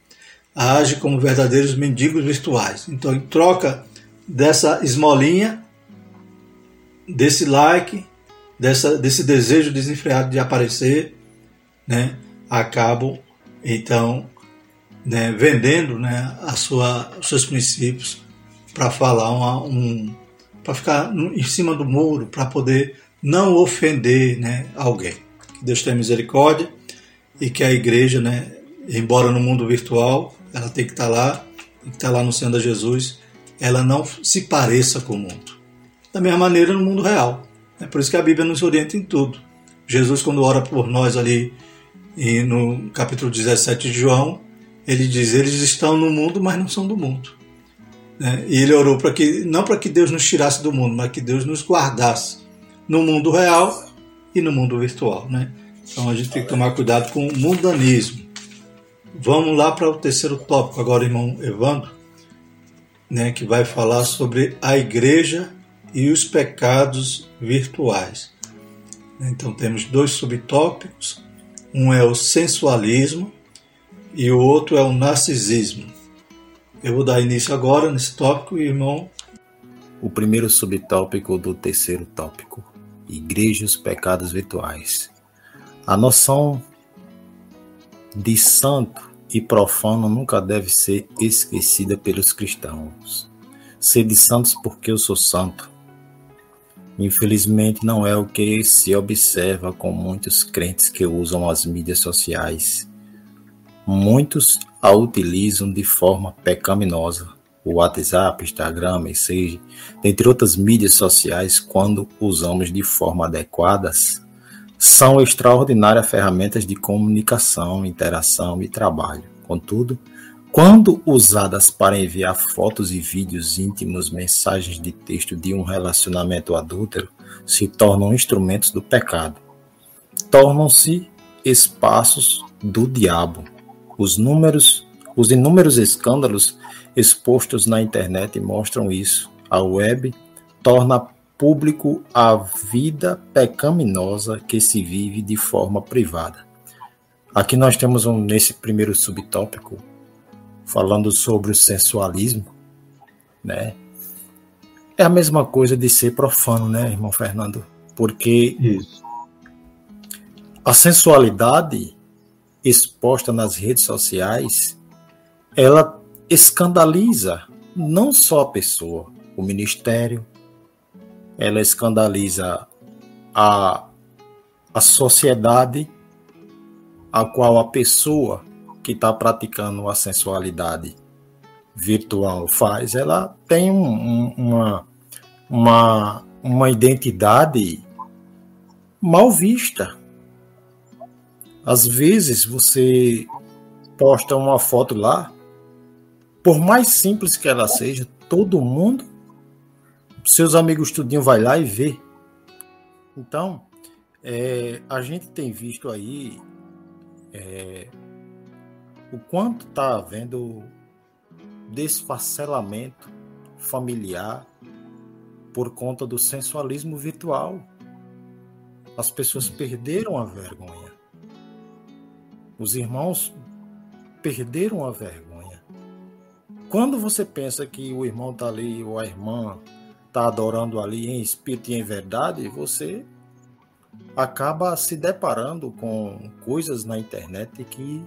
Agem como verdadeiros mendigos virtuais. Então, em troca dessa esmolinha, desse like, dessa, desse desejo desenfreado de aparecer, né, acabam então né, vendendo né, a sua, os seus princípios para falar uma, um para ficar em cima do muro para poder não ofender né, alguém. Que Deus tenha misericórdia e que a igreja, né, embora no mundo virtual, ela tem que estar tá lá, tem que estar tá lá no Senhor Jesus, ela não se pareça com o mundo. Da mesma maneira no mundo real. É por isso que a Bíblia nos orienta em tudo. Jesus, quando ora por nós ali e no capítulo 17 de João, ele diz: eles estão no mundo, mas não são do mundo. Né? E ele orou para que não para que Deus nos tirasse do mundo, mas que Deus nos guardasse no mundo real e no mundo virtual. Né? Então a gente tem que tomar cuidado com o mundanismo. Vamos lá para o terceiro tópico agora, irmão Evandro, né, que vai falar sobre a igreja e os pecados virtuais. Então temos dois subtópicos. Um é o sensualismo e o outro é o narcisismo. Eu vou dar início agora nesse tópico, irmão. O primeiro subtópico do terceiro tópico: Igrejas, pecados virtuais. A noção de santo e profano nunca deve ser esquecida pelos cristãos. Ser de santos porque eu sou santo. Infelizmente, não é o que se observa com muitos crentes que usam as mídias sociais Muitos a utilizam de forma pecaminosa. O WhatsApp, Instagram, Message, entre outras mídias sociais, quando usamos de forma adequada, são extraordinárias ferramentas de comunicação, interação e trabalho. Contudo, quando usadas para enviar fotos e vídeos íntimos, mensagens de texto de um relacionamento adúltero, se tornam instrumentos do pecado. Tornam-se espaços do diabo os números, os inúmeros escândalos expostos na internet mostram isso. A web torna público a vida pecaminosa que se vive de forma privada. Aqui nós temos um, nesse primeiro subtópico falando sobre o sensualismo, né? É a mesma coisa de ser profano, né, irmão Fernando? Porque Isso. a sensualidade exposta nas redes sociais, ela escandaliza não só a pessoa, o ministério, ela escandaliza a, a sociedade a qual a pessoa que está praticando a sensualidade virtual faz, ela tem um, um, uma, uma, uma identidade mal vista às vezes você posta uma foto lá, por mais simples que ela seja, todo mundo, seus amigos tudinho vai lá e vê. Então, é, a gente tem visto aí é, o quanto está havendo desfacelamento familiar por conta do sensualismo virtual. As pessoas perderam a vergonha. Os irmãos perderam a vergonha. Quando você pensa que o irmão está ali ou a irmã está adorando ali em espírito e em verdade, você acaba se deparando com coisas na internet que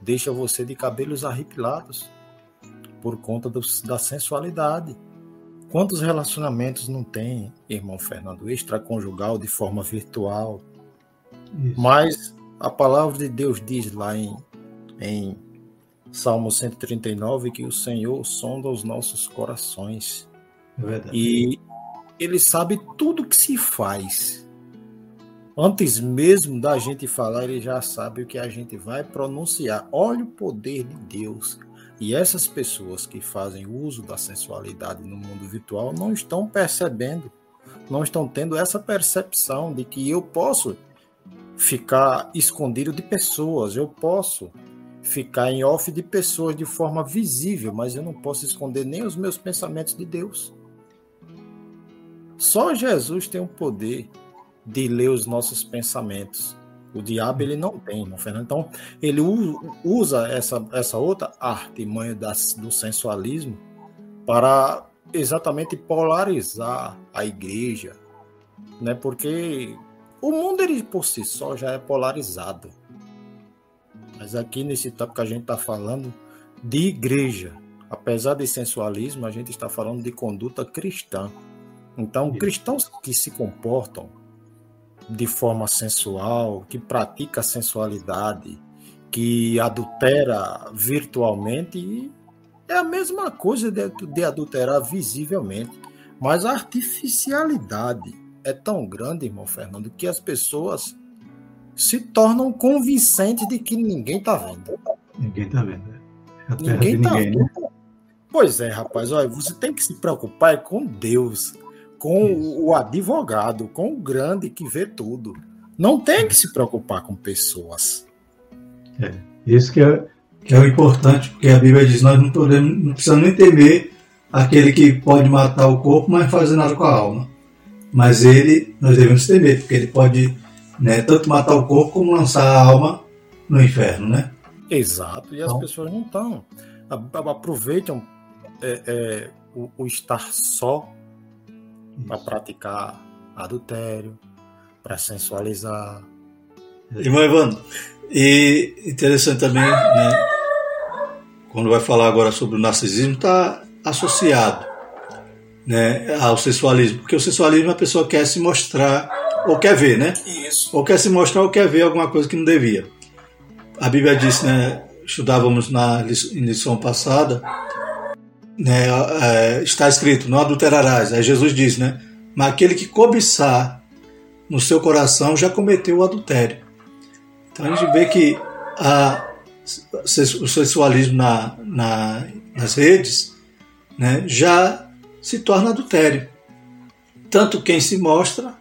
deixa você de cabelos arrepilados por conta do, da sensualidade. Quantos relacionamentos não tem, irmão Fernando, extraconjugal de forma virtual? Isso. Mas a palavra de Deus diz lá em, em Salmo 139 que o Senhor sonda os nossos corações. É verdade. E ele sabe tudo que se faz. Antes mesmo da gente falar, ele já sabe o que a gente vai pronunciar. Olha o poder de Deus e essas pessoas que fazem uso da sensualidade no mundo virtual não estão percebendo, não estão tendo essa percepção de que eu posso ficar escondido de pessoas, eu posso ficar em off de pessoas de forma visível, mas eu não posso esconder nem os meus pensamentos de Deus. Só Jesus tem o poder de ler os nossos pensamentos. O diabo ele não tem, não, Fernando. Então, ele usa essa, essa outra artimanha da, do sensualismo para exatamente polarizar a igreja, né? Porque o mundo ele por si só já é polarizado. Mas aqui nesse tópico que a gente está falando de igreja, apesar de sensualismo, a gente está falando de conduta cristã. Então, cristãos que se comportam de forma sensual, que pratica sensualidade, que adultera virtualmente, é a mesma coisa de, de adulterar visivelmente. Mas a artificialidade é tão grande, irmão Fernando, que as pessoas se tornam convincentes de que ninguém está vendo. Ninguém está vendo. Né? É ninguém está vendo. Né? Pois é, rapaz. Olha, você tem que se preocupar com Deus com Isso. o advogado, com o grande que vê tudo. Não tem que se preocupar com pessoas. É, isso que é, que é o importante, porque a Bíblia diz: nós não, podemos, não precisamos nem temer aquele que pode matar o corpo, mas fazer nada com a alma. Mas ele, nós devemos temer, porque ele pode né, tanto matar o corpo como lançar a alma no inferno, né? Exato, e as então, pessoas não estão. Aproveitam é, é, o, o estar só para praticar adultério, para sensualizar. Irmão Evandro, e interessante também, né, quando vai falar agora sobre o narcisismo, está associado né, ao sensualismo, porque o sensualismo a pessoa quer se mostrar ou quer ver, né? Isso. Ou quer se mostrar ou quer ver alguma coisa que não devia. A Bíblia diz, né, estudávamos na lição passada, né, é, está escrito, não adulterarás. Aí Jesus diz, né? Mas aquele que cobiçar no seu coração já cometeu o adultério. Então a gente vê que a, o sensualismo na, na, nas redes né, já se torna adultério. Tanto quem se mostra,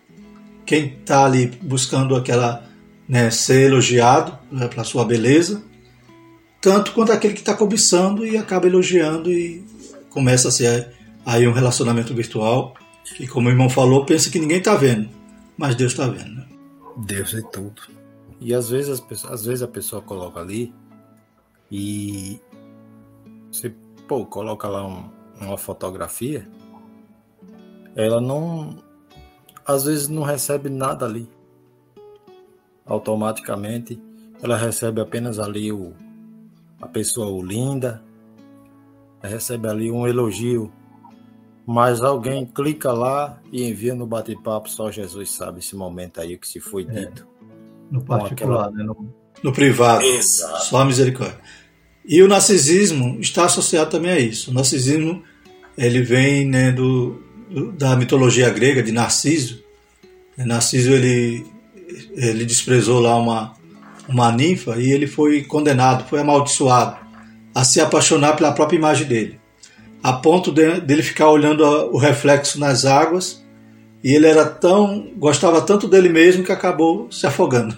quem está ali buscando aquela né, ser elogiado né, pela sua beleza, tanto quanto aquele que está cobiçando e acaba elogiando e começa a ser aí um relacionamento virtual que, como o irmão falou, pensa que ninguém está vendo, mas Deus está vendo. Né? Deus é tudo. E às vezes, as pessoas, às vezes a pessoa coloca ali e você pô, coloca lá um, uma fotografia, ela não. Às vezes não recebe nada ali. Automaticamente ela recebe apenas ali o, a pessoa o linda, recebe ali um elogio, mas alguém clica lá e envia no bate-papo, só Jesus sabe esse momento aí que se foi é. dito. No particular, aquela... né? no, no privado. Exato. Só a misericórdia. E o narcisismo está associado também a isso. O narcisismo ele vem né, do, do, da mitologia grega de Narciso. Narciso ele, ele desprezou lá uma, uma ninfa e ele foi condenado, foi amaldiçoado a se apaixonar pela própria imagem dele, a ponto de, dele ficar olhando o reflexo nas águas e ele era tão gostava tanto dele mesmo que acabou se afogando,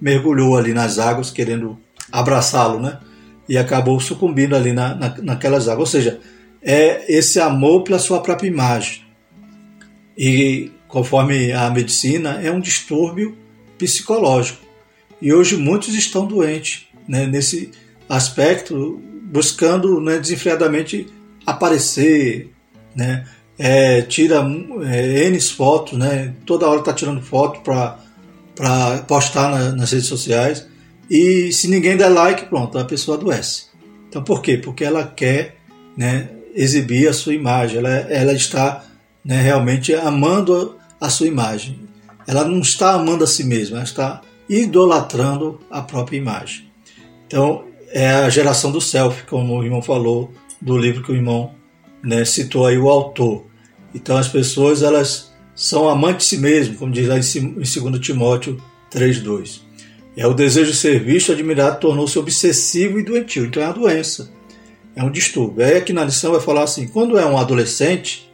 mergulhou ali nas águas querendo abraçá-lo, né? E acabou sucumbindo ali na, na, naquelas águas. Ou seja, é esse amor pela sua própria imagem. E conforme a medicina, é um distúrbio psicológico. E hoje muitos estão doentes né, nesse aspecto, buscando né, desenfreadamente aparecer, né, é, tira é, N fotos, né, toda hora está tirando foto para postar na, nas redes sociais. E se ninguém der like, pronto, a pessoa adoece. Então por quê? Porque ela quer né, exibir a sua imagem, ela, ela está né, realmente amando a sua imagem. Ela não está amando a si mesma, ela está idolatrando a própria imagem. Então, é a geração do self, como o irmão falou do livro que o irmão né, citou aí o autor. Então, as pessoas elas são amantes de si mesmo, como diz lá em 2 Timóteo 3,2. É o desejo de ser visto, admirado, tornou-se obsessivo e doentio. Então, é uma doença, é um distúrbio. Aí aqui na lição vai falar assim: quando é um adolescente,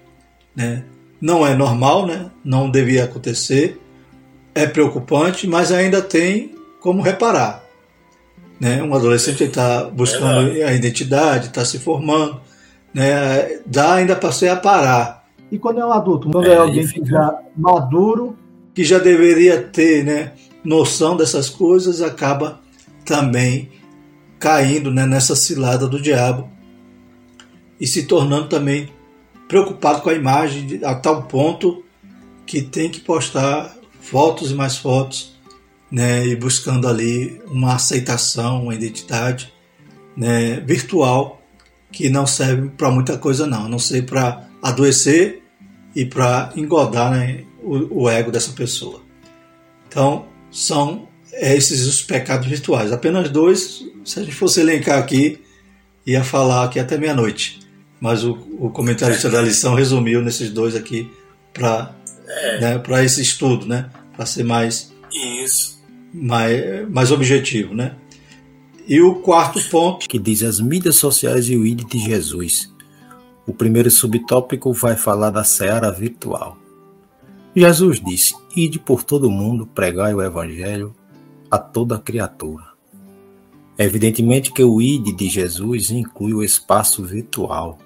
né, não é normal, né, não devia acontecer, é preocupante, mas ainda tem como reparar. Né? Um adolescente está buscando é a identidade, está se formando, né? dá ainda para ser a parar. E quando é um adulto? Quando é, é alguém que já maduro. Que já deveria ter né, noção dessas coisas, acaba também caindo né, nessa cilada do diabo e se tornando também preocupado com a imagem a tal ponto que tem que postar fotos e mais fotos, né, e buscando ali uma aceitação, uma identidade né, virtual que não serve para muita coisa não, a não ser para adoecer e para engodar né, o, o, ego dessa pessoa. Então são esses os pecados virtuais. Apenas dois, se a gente fosse elencar aqui, ia falar aqui até meia-noite. Mas o, o comentarista da lição resumiu nesses dois aqui para é. né, para esse estudo, né? Para ser mais isso mais, mais objetivo, né? E o quarto ponto que diz as mídias sociais e o ID de Jesus. O primeiro subtópico vai falar da seara virtual. Jesus disse: Ide por todo mundo, pregai o evangelho a toda criatura. Evidentemente que o ID de Jesus inclui o espaço virtual.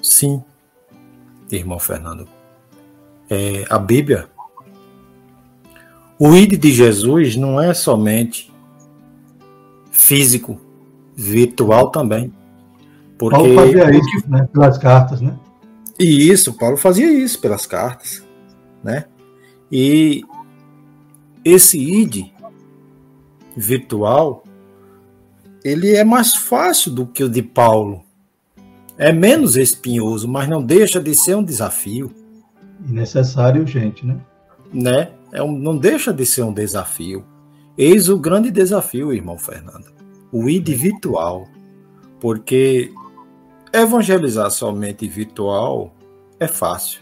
Sim, irmão Fernando é, a Bíblia, o id de Jesus não é somente físico, virtual também. Porque Paulo fazia isso né, pelas cartas, né? E isso, Paulo fazia isso pelas cartas, né? E esse id virtual, ele é mais fácil do que o de Paulo. É menos espinhoso, mas não deixa de ser um desafio necessário e urgente, né? Né? É um, não deixa de ser um desafio. Eis o grande desafio, irmão Fernando. O ID virtual. Porque evangelizar somente virtual é fácil.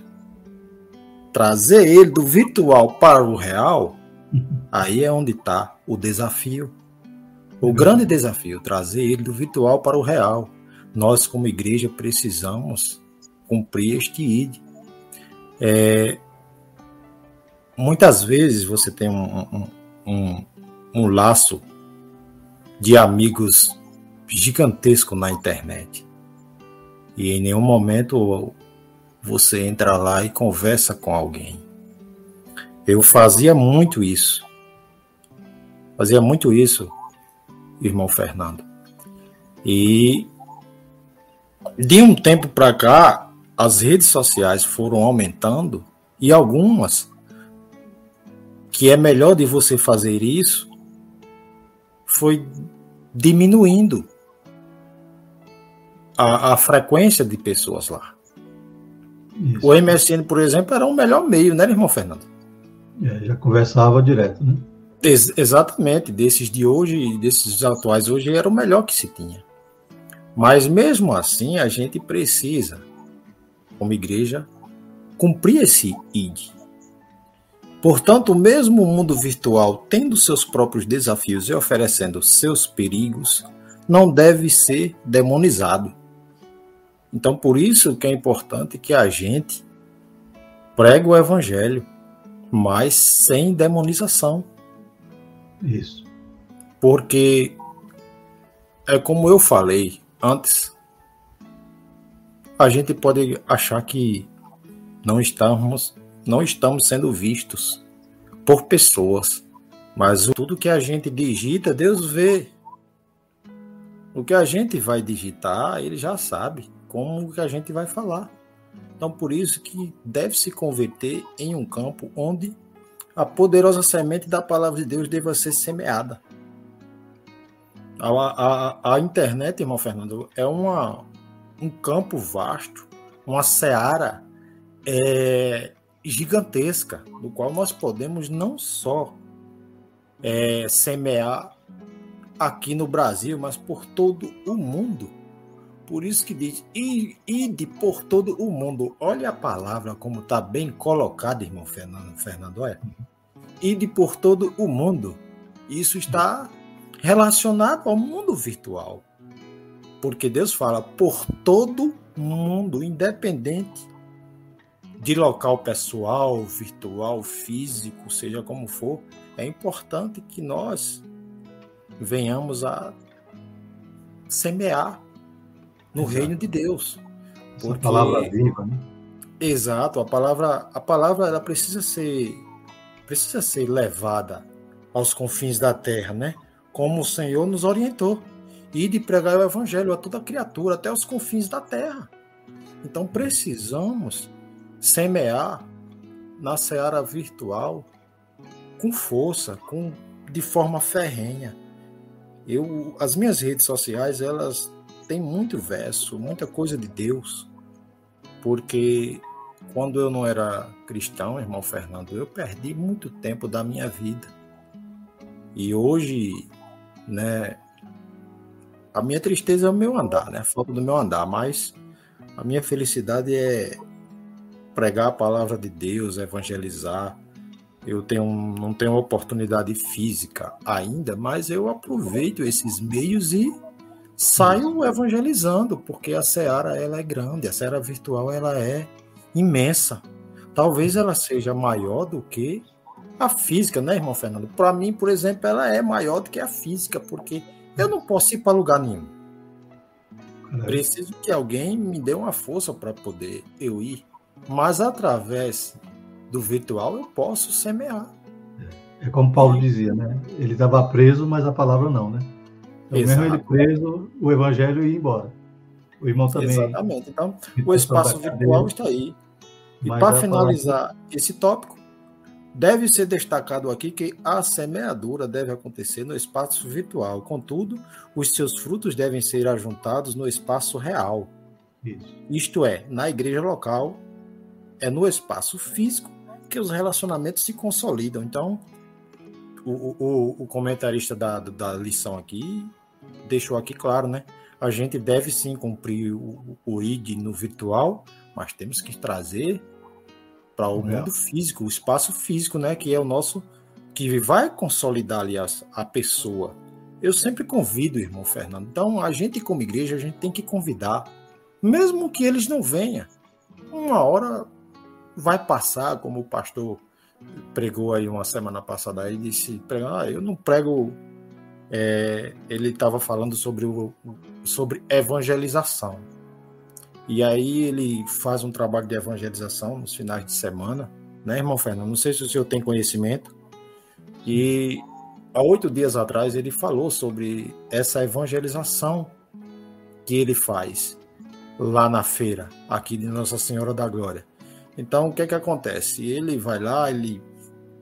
Trazer ele do virtual para o real, aí é onde está o desafio. O grande desafio, trazer ele do virtual para o real. Nós, como igreja, precisamos cumprir este ID. É, muitas vezes você tem um, um, um, um laço de amigos gigantesco na internet. E em nenhum momento você entra lá e conversa com alguém. Eu fazia muito isso. Fazia muito isso, irmão Fernando. E de um tempo para cá, as redes sociais foram aumentando e algumas que é melhor de você fazer isso foi diminuindo a, a frequência de pessoas lá. Isso. O MSN, por exemplo, era o melhor meio, né, irmão Fernando? É, já conversava direto, né? Ex exatamente, desses de hoje, desses atuais hoje, era o melhor que se tinha. Mas mesmo assim, a gente precisa como igreja, cumprir esse ID. Portanto, mesmo o mundo virtual tendo seus próprios desafios e oferecendo seus perigos, não deve ser demonizado. Então, por isso que é importante que a gente pregue o evangelho, mas sem demonização. Isso. Porque é como eu falei antes, a gente pode achar que não estamos, não estamos sendo vistos por pessoas, mas tudo que a gente digita, Deus vê. O que a gente vai digitar, ele já sabe como que a gente vai falar. Então, por isso que deve se converter em um campo onde a poderosa semente da palavra de Deus deva ser semeada. A, a, a internet, irmão Fernando, é uma, um campo vasto, uma seara é, gigantesca, do qual nós podemos não só é, semear aqui no Brasil, mas por todo o mundo. Por isso que diz, ide por todo o mundo. Olha a palavra como está bem colocada, irmão Fernando, Fernando é. Ide por todo o mundo. Isso está relacionado ao mundo virtual. Porque Deus fala por todo mundo, independente de local pessoal, virtual, físico, seja como for, é importante que nós venhamos a semear no Exato. reino de Deus. Porque... Essa palavra viva, né? Exato, a palavra, a palavra ela precisa ser precisa ser levada aos confins da terra, né? Como o Senhor nos orientou, e de pregar o evangelho a toda criatura, até os confins da terra. Então precisamos semear na seara virtual com força, com de forma ferrenha. Eu, as minhas redes sociais, elas têm muito verso, muita coisa de Deus, porque quando eu não era cristão, irmão Fernando, eu perdi muito tempo da minha vida. E hoje, né, a minha tristeza é o meu andar, né, a falta do meu andar, mas a minha felicidade é pregar a palavra de Deus, evangelizar. Eu tenho, não tenho oportunidade física ainda, mas eu aproveito esses meios e saio evangelizando, porque a seara ela é grande, a seara virtual ela é imensa. Talvez ela seja maior do que a física, né, irmão Fernando? Para mim, por exemplo, ela é maior do que a física, porque eu não posso ir para lugar nenhum. Preciso que alguém me dê uma força para poder eu ir. Mas através do virtual eu posso semear. É, é como Paulo dizia, né? Ele estava preso, mas a palavra não, né? Então, mesmo ele preso, o evangelho ia embora. O irmão também. Exatamente. Então, o espaço virtual está aí. E para finalizar palavra... esse tópico, deve ser destacado aqui que a semeadura deve acontecer no espaço virtual. Contudo, os seus frutos devem ser ajuntados no espaço real. Isso. Isto é, na igreja local é no espaço físico que os relacionamentos se consolidam. Então, o, o, o comentarista da, da lição aqui deixou aqui claro, né? A gente deve sim cumprir o, o ID no virtual, mas temos que trazer para o é. mundo físico, o espaço físico, né? Que é o nosso, que vai consolidar, aliás, a pessoa. Eu sempre convido, irmão Fernando. Então, a gente, como igreja, a gente tem que convidar, mesmo que eles não venham. Uma hora vai passar, como o pastor pregou aí uma semana passada, aí disse, ah, eu não prego, é, ele estava falando sobre, o, sobre evangelização. E aí ele faz um trabalho de evangelização nos finais de semana, né, irmão Fernando? Não sei se o senhor tem conhecimento. E há oito dias atrás ele falou sobre essa evangelização que ele faz lá na feira, aqui de Nossa Senhora da Glória. Então, o que é que acontece? Ele vai lá, ele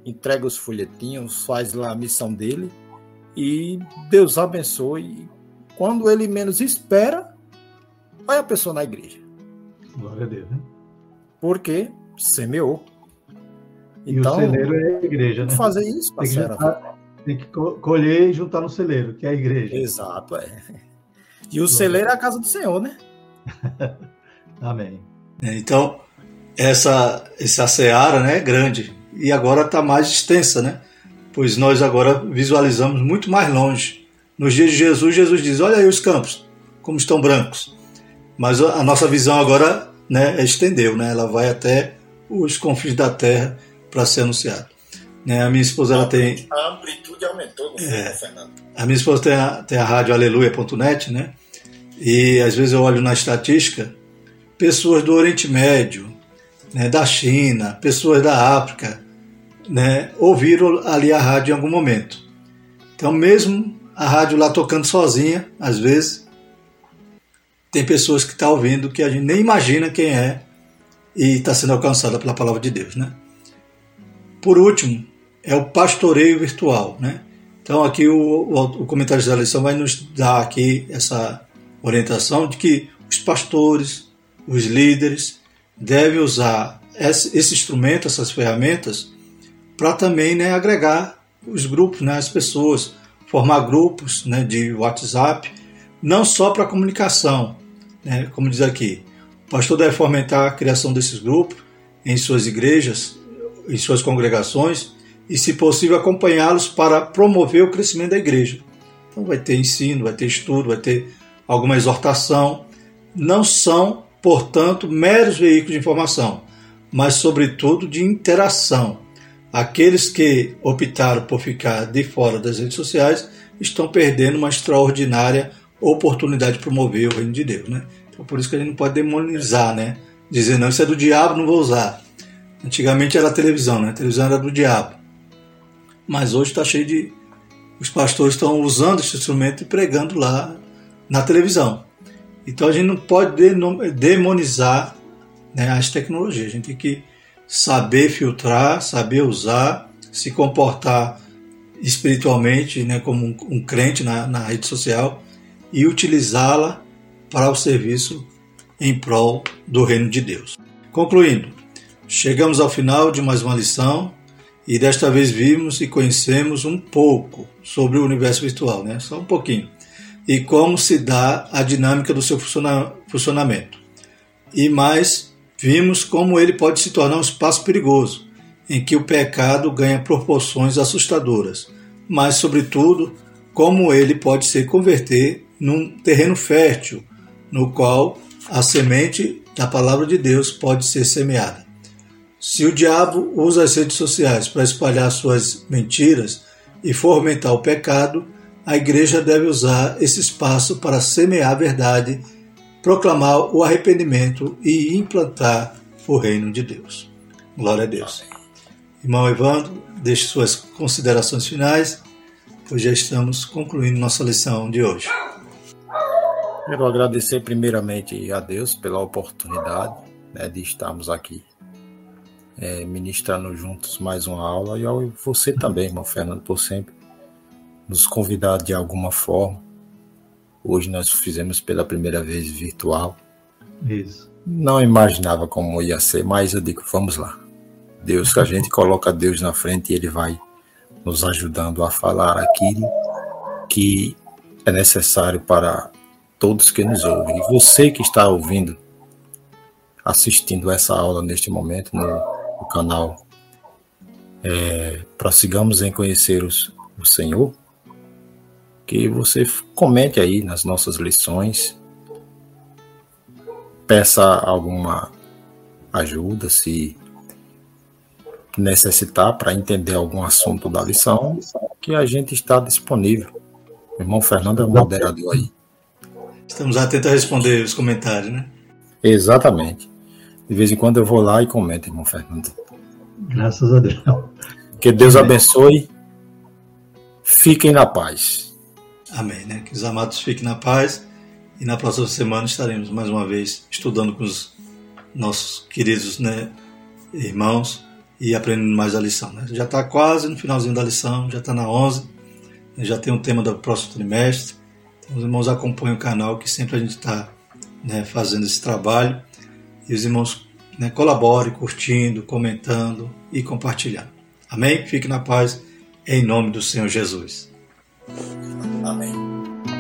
entrega os folhetinhos, faz lá a missão dele e Deus abençoe. Quando ele menos espera, vai a pessoa na igreja. Glória a Deus, né? Porque semeou. E então, o celeiro é a igreja, né? Fazer isso, parceira. Tem que, juntar, tem que colher e juntar no celeiro, que é a igreja. Exato, é. E o Glória. celeiro é a casa do Senhor, né? Amém. É, então, essa, essa seara né, é grande e agora está mais extensa, né? pois nós agora visualizamos muito mais longe. Nos dias de Jesus, Jesus diz: Olha aí os campos, como estão brancos. Mas a nossa visão agora né, estendeu, né? ela vai até os confins da terra para ser anunciada. Né, a minha esposa ela tem. A amplitude aumentou, no é, Fernando. A minha esposa tem a, tem a rádio aleluia.net, né? E às vezes eu olho na estatística, pessoas do Oriente Médio, né, da China, pessoas da África, né, ouviram ali a rádio em algum momento. Então, mesmo a rádio lá tocando sozinha, às vezes, tem pessoas que estão tá ouvindo que a gente nem imagina quem é e está sendo alcançada pela palavra de Deus, né? Por último, é o pastoreio virtual, né? Então aqui o, o, o comentário da lição vai nos dar aqui essa orientação de que os pastores, os líderes devem usar esse instrumento, essas ferramentas, para também né, agregar os grupos, né, as pessoas, formar grupos né, de WhatsApp, não só para comunicação, né, como diz aqui. O pastor deve fomentar a criação desses grupos em suas igrejas, em suas congregações, e, se possível, acompanhá-los para promover o crescimento da igreja. Então, vai ter ensino, vai ter estudo, vai ter alguma exortação. Não são, portanto, meros veículos de informação, mas, sobretudo, de interação. Aqueles que optaram por ficar de fora das redes sociais estão perdendo uma extraordinária oportunidade de promover o reino de Deus. Né? Então, por isso que a gente não pode demonizar, né? dizer, não, isso é do diabo, não vou usar. Antigamente era a televisão, né? A televisão era do diabo mas hoje está cheio de. Os pastores estão usando esse instrumento e pregando lá na televisão. Então a gente não pode demonizar né, as tecnologias, a gente tem que saber filtrar, saber usar, se comportar espiritualmente né, como um, um crente na, na rede social e utilizá-la para o serviço em prol do reino de Deus. Concluindo, chegamos ao final de mais uma lição e desta vez vimos e conhecemos um pouco sobre o universo virtual, né? só um pouquinho, e como se dá a dinâmica do seu funcionamento. E mais, vimos como ele pode se tornar um espaço perigoso, em que o pecado ganha proporções assustadoras, mas, sobretudo, como ele pode se converter num terreno fértil, no qual a semente da palavra de Deus pode ser semeada. Se o diabo usa as redes sociais para espalhar suas mentiras e fomentar o pecado, a igreja deve usar esse espaço para semear a verdade, proclamar o arrependimento e implantar o reino de Deus. Glória a Deus. Irmão Evandro, deixe suas considerações finais, pois já estamos concluindo nossa lição de hoje. Quero agradecer primeiramente a Deus pela oportunidade né, de estarmos aqui é, ministrando juntos mais uma aula e ao você também, irmão Fernando, por sempre nos convidar de alguma forma. Hoje nós fizemos pela primeira vez virtual. Isso. Não imaginava como ia ser, mas eu digo, vamos lá. Deus, a gente coloca Deus na frente e Ele vai nos ajudando a falar aquilo que é necessário para todos que nos ouvem. E você que está ouvindo, assistindo essa aula neste momento no o canal é, Prossigamos em Conhecer os, o Senhor, que você comente aí nas nossas lições, peça alguma ajuda se necessitar para entender algum assunto da lição, que a gente está disponível. O irmão Fernando é o moderador aí. Estamos atentos a responder os comentários, né? Exatamente. De vez em quando eu vou lá e comento, irmão Fernando. Graças a Deus. Que Deus abençoe. Fiquem na paz. Amém, né? Que os amados fiquem na paz. E na próxima semana estaremos mais uma vez estudando com os nossos queridos né, irmãos e aprendendo mais a lição. Né? Já está quase no finalzinho da lição, já está na 11, já tem o tema do próximo trimestre. Então, os irmãos acompanham o canal que sempre a gente está né, fazendo esse trabalho e os irmãos né, colaborem curtindo, comentando e compartilhando. Amém? Fique na paz, em nome do Senhor Jesus. 阿门。